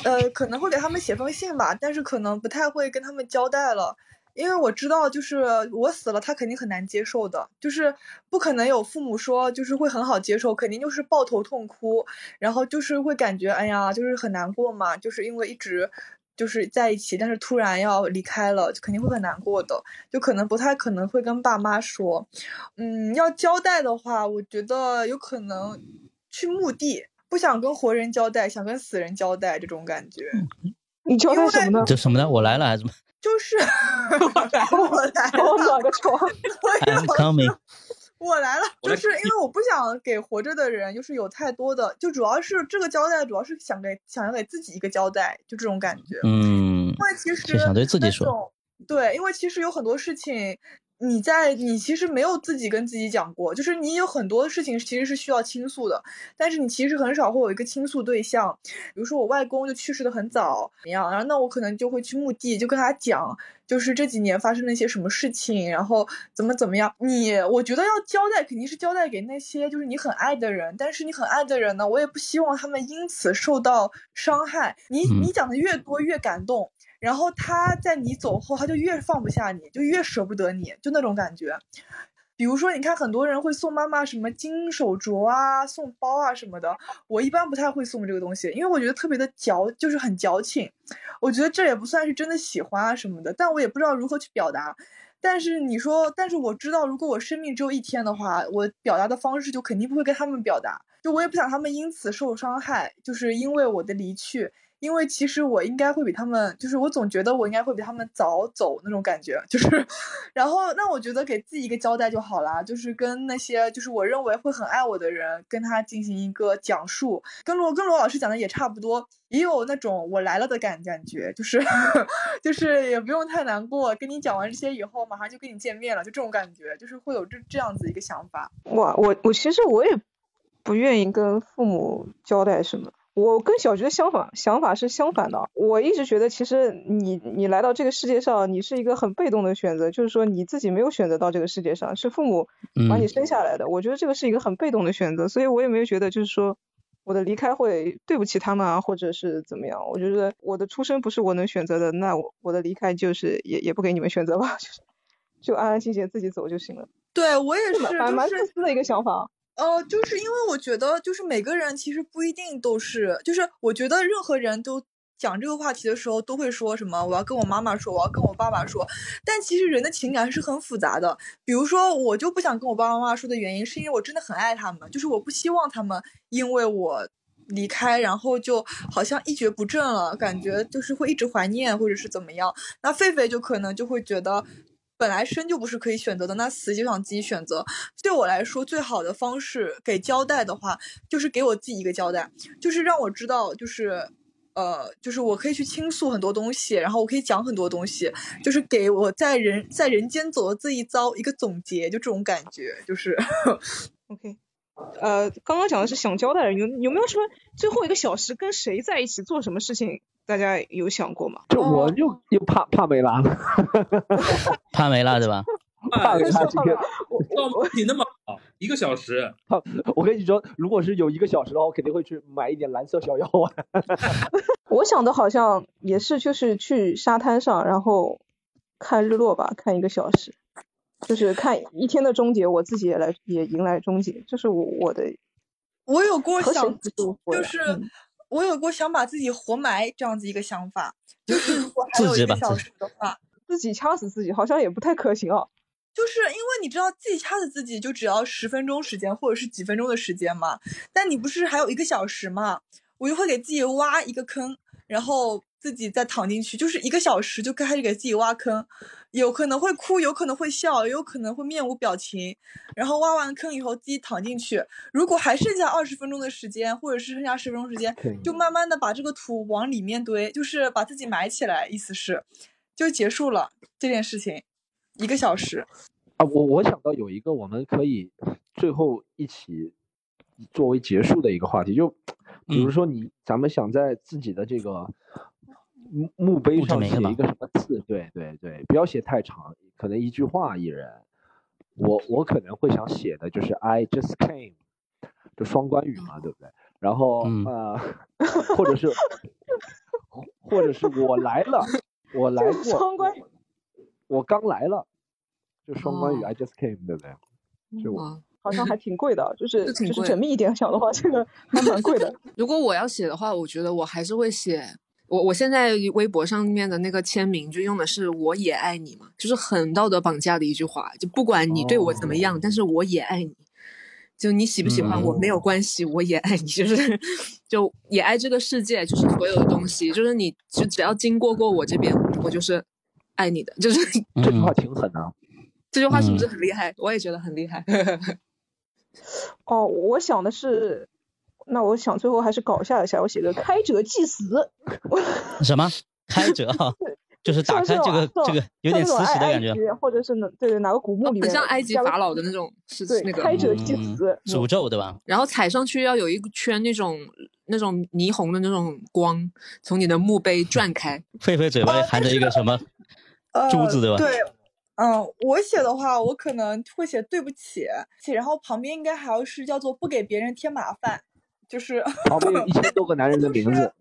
呃可能会给他们写封信吧，但是可能不太会跟他们交代了。因为我知道，就是我死了，他肯定很难接受的，就是不可能有父母说就是会很好接受，肯定就是抱头痛哭，然后就是会感觉哎呀，就是很难过嘛，就是因为一直就是在一起，但是突然要离开了，肯定会很难过的，就可能不太可能会跟爸妈说，嗯，要交代的话，我觉得有可能去墓地，不想跟活人交代，想跟死人交代这种感觉，你交代什么呢？这什么呢？我来了还是什么就是 我来了，我来了，我暖个床。？I'm coming。我来了，就是因为我不想给活着的人，就是有太多的，就主要是这个交代，主要是想给想要给自己一个交代，就这种感觉。嗯因，为其实就想对自己说对，因为其实有很多事情，你在你其实没有自己跟自己讲过，就是你有很多事情其实是需要倾诉的，但是你其实很少会有一个倾诉对象。比如说我外公就去世的很早，怎么样，然后那我可能就会去墓地，就跟他讲，就是这几年发生了一些什么事情，然后怎么怎么样。你我觉得要交代，肯定是交代给那些就是你很爱的人，但是你很爱的人呢，我也不希望他们因此受到伤害。你嗯你讲的越多越感动。然后他在你走后，他就越放不下你，就越舍不得你，就那种感觉。比如说，你看很多人会送妈妈什么金手镯啊、送包啊什么的，我一般不太会送这个东西，因为我觉得特别的矫，就是很矫情。我觉得这也不算是真的喜欢啊什么的，但我也不知道如何去表达。但是你说，但是我知道，如果我生命只有一天的话，我表达的方式就肯定不会跟他们表达，就我也不想他们因此受伤害，就是因为我的离去。因为其实我应该会比他们，就是我总觉得我应该会比他们早走那种感觉，就是，然后那我觉得给自己一个交代就好啦，就是跟那些就是我认为会很爱我的人，跟他进行一个讲述，跟罗跟罗老师讲的也差不多，也有那种我来了的感感觉，就是 就是也不用太难过，跟你讲完这些以后，马上就跟你见面了，就这种感觉，就是会有这这样子一个想法。哇，我我其实我也不愿意跟父母交代什么。我跟小菊的相反，想法是相反的。我一直觉得，其实你你来到这个世界上，你是一个很被动的选择，就是说你自己没有选择到这个世界上，是父母把你嗯生下来的。我觉得这个是一个很被动的选择，所以我也没有觉得就是说我的离开会对不起他们啊，或者是怎么样。我觉得我的出生不是我能选择的，那我我的离开就是也也不给你们选择吧，就是就安安静静自己走就行了。对我也是，蛮蛮自私的一个想法。呃，就是因为我觉得，就是每个人其实不一定都是，就是我觉得任何人都讲这个话题的时候，都会说什么我要跟我妈妈说，我要跟我爸爸说，但其实人的情感是很复杂的。比如说，我就不想跟我爸爸妈妈说的原因，是因为我真的很爱他们，就是我不希望他们因为我。离开，然后就好像一蹶不振了，感觉就是会一直怀念，或者是怎么样。那狒狒就可能就会觉得，本来生就不是可以选择的，那死就想自己选择。对我来说，最好的方式给交代的话，就是给我自己一个交代，就是让我知道，就是。呃，就是我可以去倾诉很多东西，然后我可以讲很多东西，就是给我在人在人间走的这一遭一个总结，就这种感觉，就是。OK，呃，刚刚讲的是想交代的，有有没有什么最后一个小时跟谁在一起做什么事情？大家有想过吗？就我就又 怕怕没拉了，帕梅拉对吧？怕没拉 今天你那么好，一个小时。我跟你说，如果是有一个小时的话，我肯定会去买一点蓝色小药丸。我想的好像也是，就是去沙滩上，然后看日落吧，看一个小时，就是看一天的终结，我自己也来也迎来终结，就是我我的。我有过和想就是嗯我有过想把自己活埋这样子一个想法，就是如果 还有一个小时的话，自己掐死自己好像也不太可行哦。就是因为你知道自己掐死自己就只要十分钟时间或者是几分钟的时间嘛，但你不是还有一个小时嘛，我就会给自己挖一个坑，然后自己再躺进去，就是一个小时就开始给自己挖坑，有可能会哭，有可能会笑，也有可能会面无表情，然后挖完坑以后自己躺进去，如果还剩下二十分钟的时间，或者是剩下十分钟时间，就慢慢的把这个土往里面堆，就是把自己埋起来，意思是就结束了这件事情，一个小时。啊，我我想到有一个我们可以最后一起作为结束的一个话题，就比如说你，咱们想在自己的这个墓墓碑上写一个什么字，对对对，不要写太长，可能一句话一人。我我可能会想写的就是 I just came，就双关语嘛，对不对？然后呃，或者是或者是我来了，我来过，双关我我刚来了，就双关语哦 I just came，对不对？就我好像还挺贵的，就 是是挺贵就是缜密一点想的话，这个还蛮贵的。如果我要写的话，我觉得我还是会写我我现在微博上面的那个签名就用的是“我也爱你”嘛，就是很道德绑架的一句话，就不管你对我怎么样，但是我也爱你。就你喜不喜欢我没有关系，我也爱你，就是 就也爱这个世界，就是所有的东西，就是你就只要经过过我这边，我就是爱你的，就是这句话挺狠的啊。这句话是不是很厉害？我也觉得很厉害。哦，我想的是，那我想最后还是搞笑一下，我写个开者即死。什么开者啊？就是打开这个这个有点慈禧的感觉，或者是哪对对哪个古墓里面，很像埃及法老的那种，是对那个开者即嗯死，诅咒对吧？然后踩上去要有一圈那种那种霓虹的那种光从你的墓碑转开。狒狒嘴巴里含着一个什么呃珠子对吧？对，嗯，我写的话，我可能会写对不起，起然后旁边应该还要是叫做不给别人添麻烦，就是旁边 有一千多个男人的名字。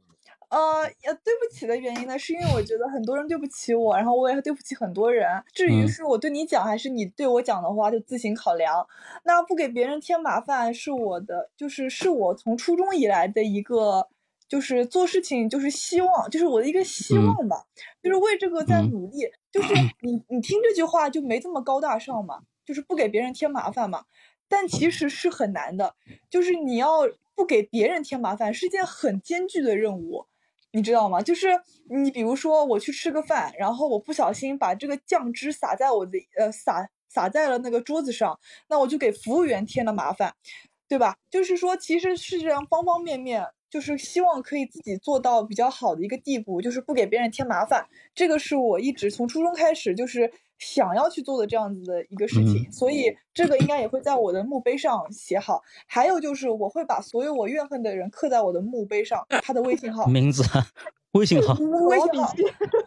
呃，呃，对不起的原因呢，是因为我觉得很多人对不起我，然后我也对不起很多人。至于嗯是我对你讲还是你对我讲的话，就自行考量。那不给别人添麻烦是我的，就是是我从初中以来的一个，就是做事情就是希望，就是我的一个希嗯望吧，就是为这个在嗯努力。就是 你你听这句话就没这么高大上嘛，就是不给别人添麻烦嘛。但其实是很难的，就是你要不给别人添麻烦是一件很艰巨的任务。你知道吗？就是你比如说我去吃个饭，然后我不小心把这个酱汁洒在我的呃洒洒在了那个桌子上，那我就给服务员添了麻烦，对吧？就是说，其实是这样方方面面，就是希望可以自己做到比较好的一个地步，就是不给别人添麻烦。这个是我一直从初中开始就是想要去做的这样子的一个事情，所以这个应该也会在我的墓碑上写好。还有就是我会把所有我怨恨的人刻在我的墓碑上，他的微信号。名字啊，微信号，微信号，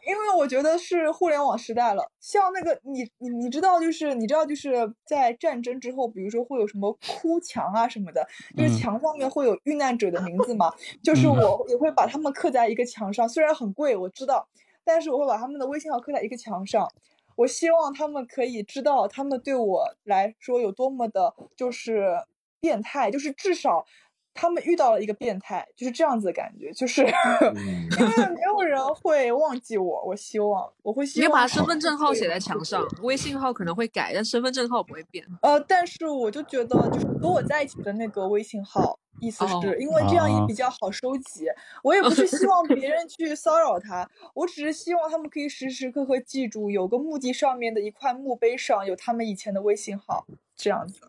因为我觉得是互联网时代了。像那个你你你知道，就是你知道，就是在战争之后，比如说会有什么哭墙啊什么的，就是嗯墙上面会有遇难者的名字嘛。就是嗯我也会把他们刻在一个墙上，虽然很贵，我知道，但是我会把他们的微信号刻在一个墙上。我希望他们可以知道，他们对我来说有多么的，就是变态，就是至少他们遇到了一个变态，就是这样子的感觉，就是 因为没有人会忘记我，我希望我会希望你把身份证号写在墙上，微信号可能会改，但身份证号不会变。呃，但是我就觉得，就是和我在一起的那个微信号，意思哦是因为这样也哦比较好收集。我也不是希望别人去骚扰他，我只是希望他们可以时时刻刻记住，有个墓地上面的一块墓碑上有他们以前的微信号，这样子。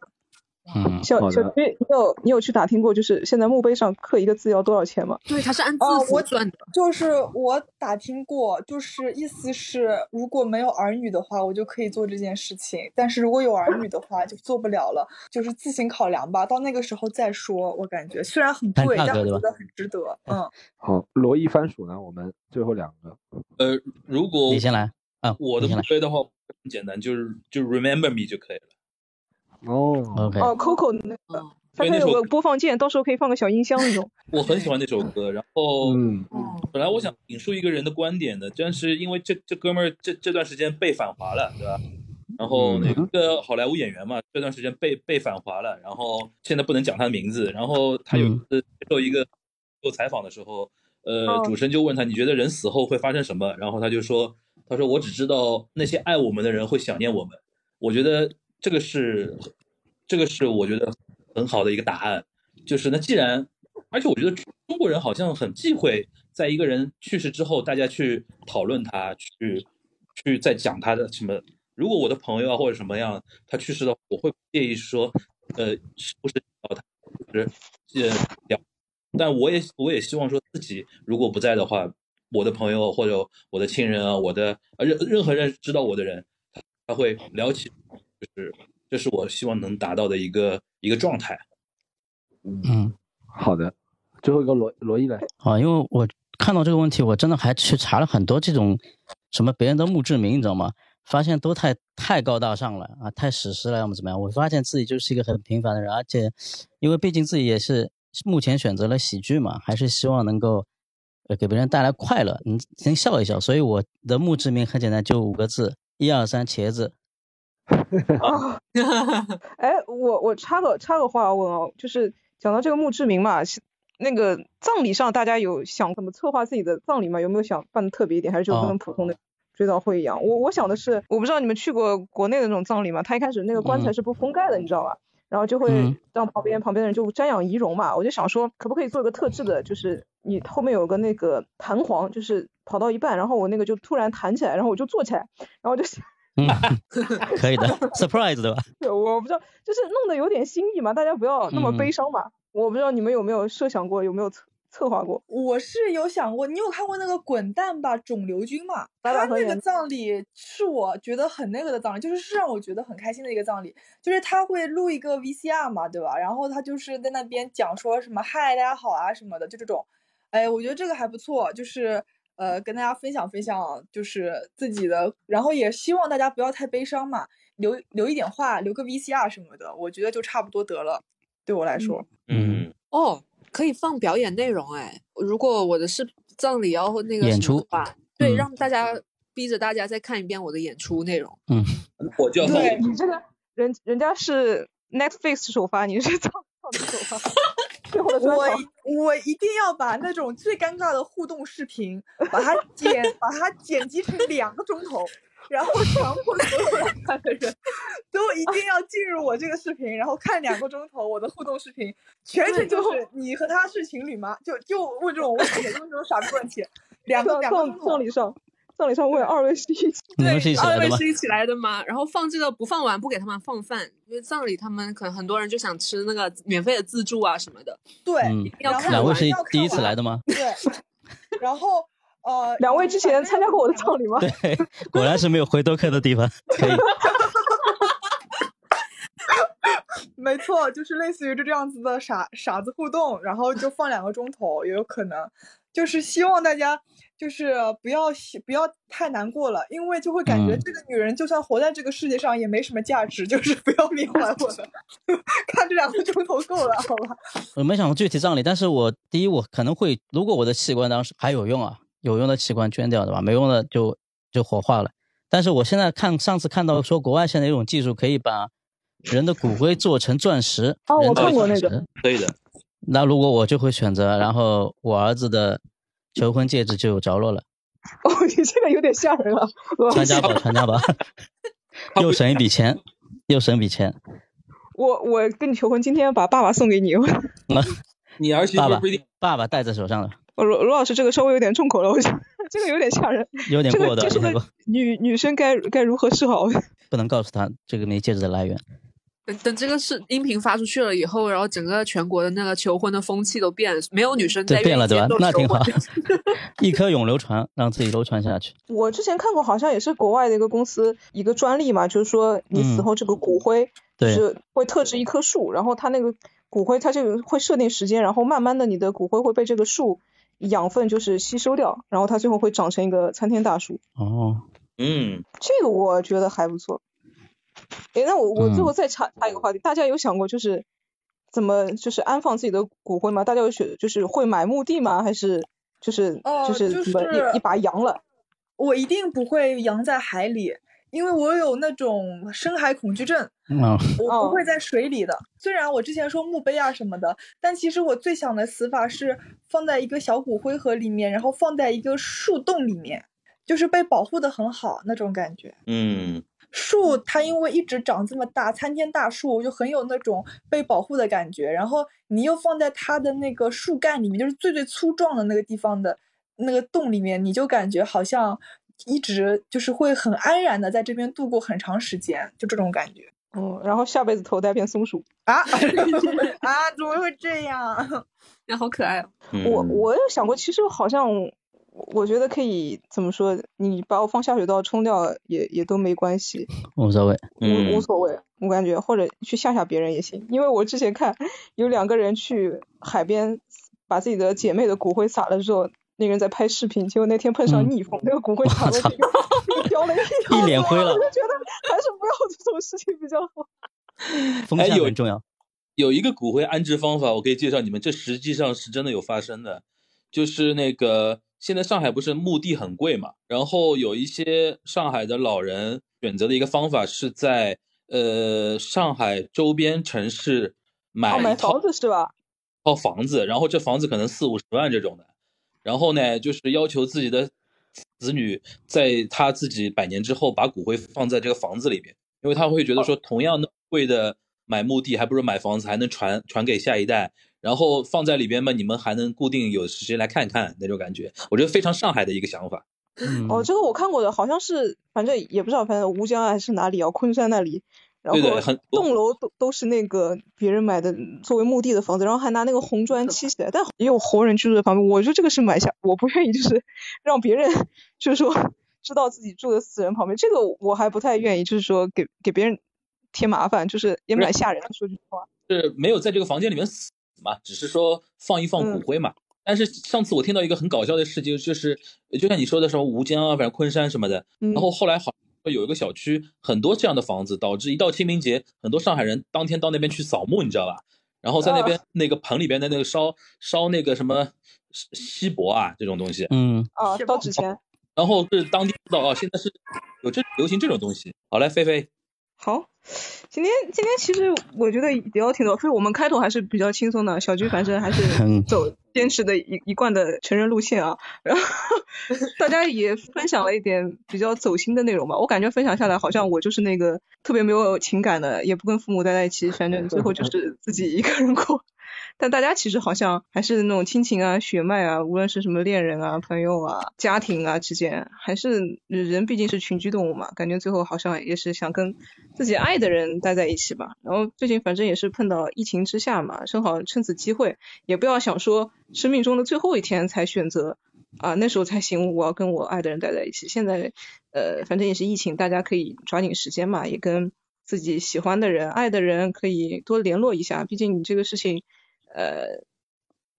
嗯，小小好的徐，你有你有去打听过，就是现在墓碑上刻一个字要多少钱吗？对，它是按字哦，我符算的。就是我打听过，就是意思是如果没有儿女的话，我就可以做这件事情；但是如果有儿女的话，就做不了了，就是自行考量吧，到那个时候再说。我感觉虽然很贵，但我觉得很值得。嗯，好，罗伊番薯呢？我们最后两个。呃，如果你先来啊，我的墓碑的话很简单，就是就 remember me 就可以了。哦，OK，哦，Coco 那个，它它有个播放键，到时候可以放个小音箱那种。我很喜欢那首歌，然后，嗯，本来我想引述一个人的观点的，但是因为这这哥们儿这这段时间被反华了，对吧？然后那个好莱坞演员嘛，这段时间被被反华了，然后现在不能讲他的名字。然后他有一次接受一个做采访的时候，呃，主持人就问他，你觉得人死后会发生什么？然后他就说，他说我只知道那些爱我们的人会想念我们。我觉得这个是，这个是我觉得很好的一个答案。就是那既然，而且我觉得中国人好像很忌讳在一个人去世之后，大家去讨论他，去去再讲他的什么。如果我的朋友啊或者什么样他去世了，我会介意说，呃，是不是聊他，就是呃聊，但我也我也希望说自己如果不在的话，我的朋友或者我的亲人啊，我的任任何人知道我的人，他会聊起，就是这是我希望能达到的一个一个状态。嗯，好的，最后一个罗罗毅来。啊，因为我看到这个问题，我真的还去查了很多这种什么别人的墓志铭，你知道吗？发现都太太高大上了啊，太史诗了，要么怎么样？我发现自己就是一个很平凡的人，而且因为毕竟自己也是目前选择了喜剧嘛，还是希望能够呃给别人带来快乐，能能笑一笑。所以我的墓志铭很简单，就五个字：一二三，茄子。哎，我我插个插个话问哦，就是讲到这个墓志铭嘛，那个葬礼上大家有想怎么策划自己的葬礼吗？有没有想办的特别一点，还是就跟普通的？追悼会一样，我我想的是，我不知道你们去过国内的那种葬礼吗？他一开始那个棺材是不封盖的，你知道吧？然后就会让旁边旁边的人就瞻仰遗容嘛。我就想说，可不可以做一个特制的，就是你后面有个那个弹簧，就是跑到一半，然后我那个就突然弹起来，然后我就坐起来，然后就嗯，可以的，surprise 对吧？对，我不知道，就是弄得有点新意嘛，大家不要那么悲伤嘛。我不知道你们有没有设想过，有没有策策划过，我是有想过。你有看过那个《滚蛋吧，肿瘤君》嘛？他那个葬礼是我觉得很那个的葬礼，就是是让我觉得很开心的一个葬礼。就是他会录一个 VCR 嘛，对吧？然后他就是在那边讲说什么“嗨，大家好啊”什么的，就这种。哎，我觉得这个还不错，就是呃跟大家分享分享，就是自己的。然后也希望大家不要太悲伤嘛，留留一点话，留个 VCR 什么的，我觉得就差不多得了。对我来说，嗯，哦。可以放表演内容哎，如果我的是葬礼要那个演出吧，对，让大家逼着大家再看一遍我的演出内容。嗯，我就对你这个人人家是 Netflix 首发，你是葬 葬礼首发。我我一定要把那种最尴尬的互动视频，把它 剪把它剪辑成两个钟头。然后强迫所有来看的人都一定要进入我这个视频，然后看两个钟头我的互动视频，全程就是你和他是情侣吗？就就问这种问题，问这种傻逼问题。两个两个送礼上，葬礼上问二位是一起，对，二位是一起来的吗？然后放这个不放完不给他们放饭，因为葬礼他们可能很多人就想吃那个免费的自助啊什么的。对，要看。两位是第一次来的吗？对，然后。呃，两位之前参加过我的葬礼吗？对，果然是没有回头客的地方。可以。没错，就是类似于这这样子的傻傻子互动，然后就放两个钟头也有可能。就是希望大家就是不要不要太难过了，因为就会感觉这个女人就算活在这个世界上也没什么价值，就是不要缅怀我了。看这两个钟头够了，好吧？我没想过具体葬礼，但是我第一我可能会，如果我的器官当时还有用啊。有用的器官捐掉，对吧？没用的就就火化了。但是我现在看，上次看到说国外现在有种技术可以把人的骨灰做成钻石。哦，我看过那个。可以的。那如果我就会选择，然后我儿子的求婚戒指就有着落了。哦，你这个有点吓人啊。传家宝，传家宝，又省一笔钱，又省笔钱。我我跟你求婚，今天把爸爸送给你。那你儿媳妇不一定爸爸戴在手上了。罗罗老师，这个稍微有点重口了，我觉得这个有点吓人，有点过的。这个女女生该该如何是好？不能告诉他这个枚戒指的来源。等等，这个是音频发出去了以后，然后整个全国的那个求婚的风气都变了，没有女生在变了，对吧？那挺好，一颗永流传，让自己流传下去。我之前看过，好像也是国外的一个公司一个专利嘛，就是说你死后这个骨灰是会特制一棵树，然后它那个骨灰它就会设定时间，然后慢慢的你的骨灰会被这个树。养分就是吸收掉，然后它最后会长成一个参天大树。哦，嗯，这个我觉得还不错。哎，那我我最后嗯再插插一个话题，大家有想过就是怎么就是安放自己的骨灰吗？大家有选就是会买墓地吗？还是就是哦就是就怎么是一一把扬了？我一定不会扬在海里，因为我有那种深海恐惧症，嗯，我不会在水里的。虽然我之前说墓碑啊什么的，但其实我最想的死法是放在一个小骨灰盒里面，然后放在一个树洞里面，就是被保护的很好那种感觉。嗯，树它因为一直长这么大，参天大树就很有那种被保护的感觉。然后你又放在它的那个树干里面，就是最最粗壮的那个地方的那个洞里面，你就感觉好像一直就是会很安然的在这边度过很长时间，就这种感觉。嗯，然后下辈子投胎变松鼠。啊啊！怎么会这样？那好可爱哦。我我有想过，其实好像我觉得可以怎么说，你把我放下水道冲掉也也都没关系，无所谓。无无所谓，我感觉或者去吓吓别人也行。因为我之前看有两个人去海边把自己的姐妹的骨灰撒了之后，那个人在拍视频，结果那天碰上逆风，那个骨灰撒了这个飘了一一脸灰了我就觉得还是不要这种事情比较好。风哎有向很重要。有一个骨灰安置方法，我可以介绍你们，这实际上是真的有发生的，就是那个现在上海不是墓地很贵嘛，然后有一些上海的老人选择的一个方法是在呃上海周边城市买哦，买房子是吧？套房子，然后这房子可能四五十万这种的，然后呢，就是要求自己的子女在他自己百年之后把骨灰放在这个房子里面，因为他会觉得说，同样的贵的买墓地，还不如买房子，还能传传给下一代，然后放在里边嘛，你们还能固定有时间来看看那种感觉，我觉得非常上海的一个想法。嗯哦，这个我看过的，好像是反正也不知道，反正吴江还是哪里啊，昆山那里，然后栋楼都都是那个别人买的作为墓地的房子，然后还拿那个红砖砌起来，但也有活人居住的旁边，我觉得这个是买下，我不愿意就是 让别人就是说知道自己住的死人旁边，这个我还不太愿意，就是说给给别人添麻烦，就是也蛮吓人的，说句实话。是没有在这个房间里面死嘛，只是说放一放骨灰嘛。但是上次我听到一个很搞笑的事情，就是就像你说的什么吴江啊，反正昆山什么的，嗯然后后来好像有一个小区很多这样的房子，导致一到清明节，很多上海人当天到那边去扫墓，你知道吧？然后在那边那个盆里边的那个烧烧那个什么锡箔啊这种东西，嗯，啊，烧纸钱。然后是当地知道啊，现在是有这流行这种东西。好嘞，菲菲，好，今天今天其实我觉得聊挺多，所以我们开头还是比较轻松的。小菊反正还是 嗯走坚持的一一贯的成人路线啊，然后 大家也分享了一点比较走心的内容吧。我感觉分享下来，好像我就是那个特别没有情感的，也不跟父母待在一起，反正最后就是自己一个人过。但大家其实好像还是那种亲情啊、血脉啊，无论是什么恋人啊、朋友啊、家庭啊之间，还是人毕竟是群居动物嘛，感觉最后好像也是想跟自己爱的人待在一起吧。然后最近反正也是碰到疫情之下嘛，正好趁此机会，也不要想说生命中的最后一天才选择啊，那时候才醒悟我要跟我爱的人待在一起。现在呃，反正也是疫情，大家可以抓紧时间嘛，也跟自己喜欢的人、爱的人可以多联络一下，毕竟你这个事情。呃，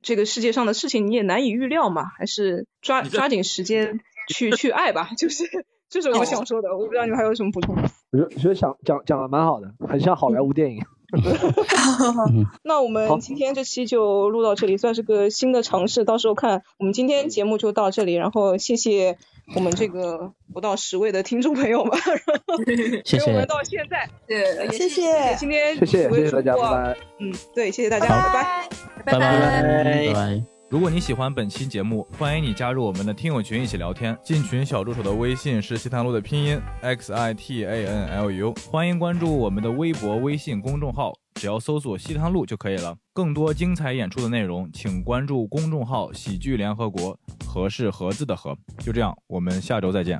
这个世界上的事情你也难以预料嘛，还是抓抓紧时间去去爱吧，就是这是我想说的。我不知道你们还有什么补充。我觉得觉得讲讲讲的蛮好的，很像好莱坞电影。那我们今天这期就录到这里，算是个新的尝试。到时候看我们今天节目就到这里，然后谢谢我们这个不到十位的听众朋友们，谢谢。陪我们到现在，对，谢谢今天谢谢谢谢大家拜拜。嗯，对，谢谢大家，拜拜。拜拜。拜拜。如果你喜欢本期节目，欢迎你加入我们的听友群一起聊天。进群小助手的微信是西塘路的拼音 x i t a n l u，欢迎关注我们的微博、微信公众号，只要搜索西塘路就可以了。更多精彩演出的内容，请关注公众号“喜剧联合国”，和是盒子的和。就这样，我们下周再见。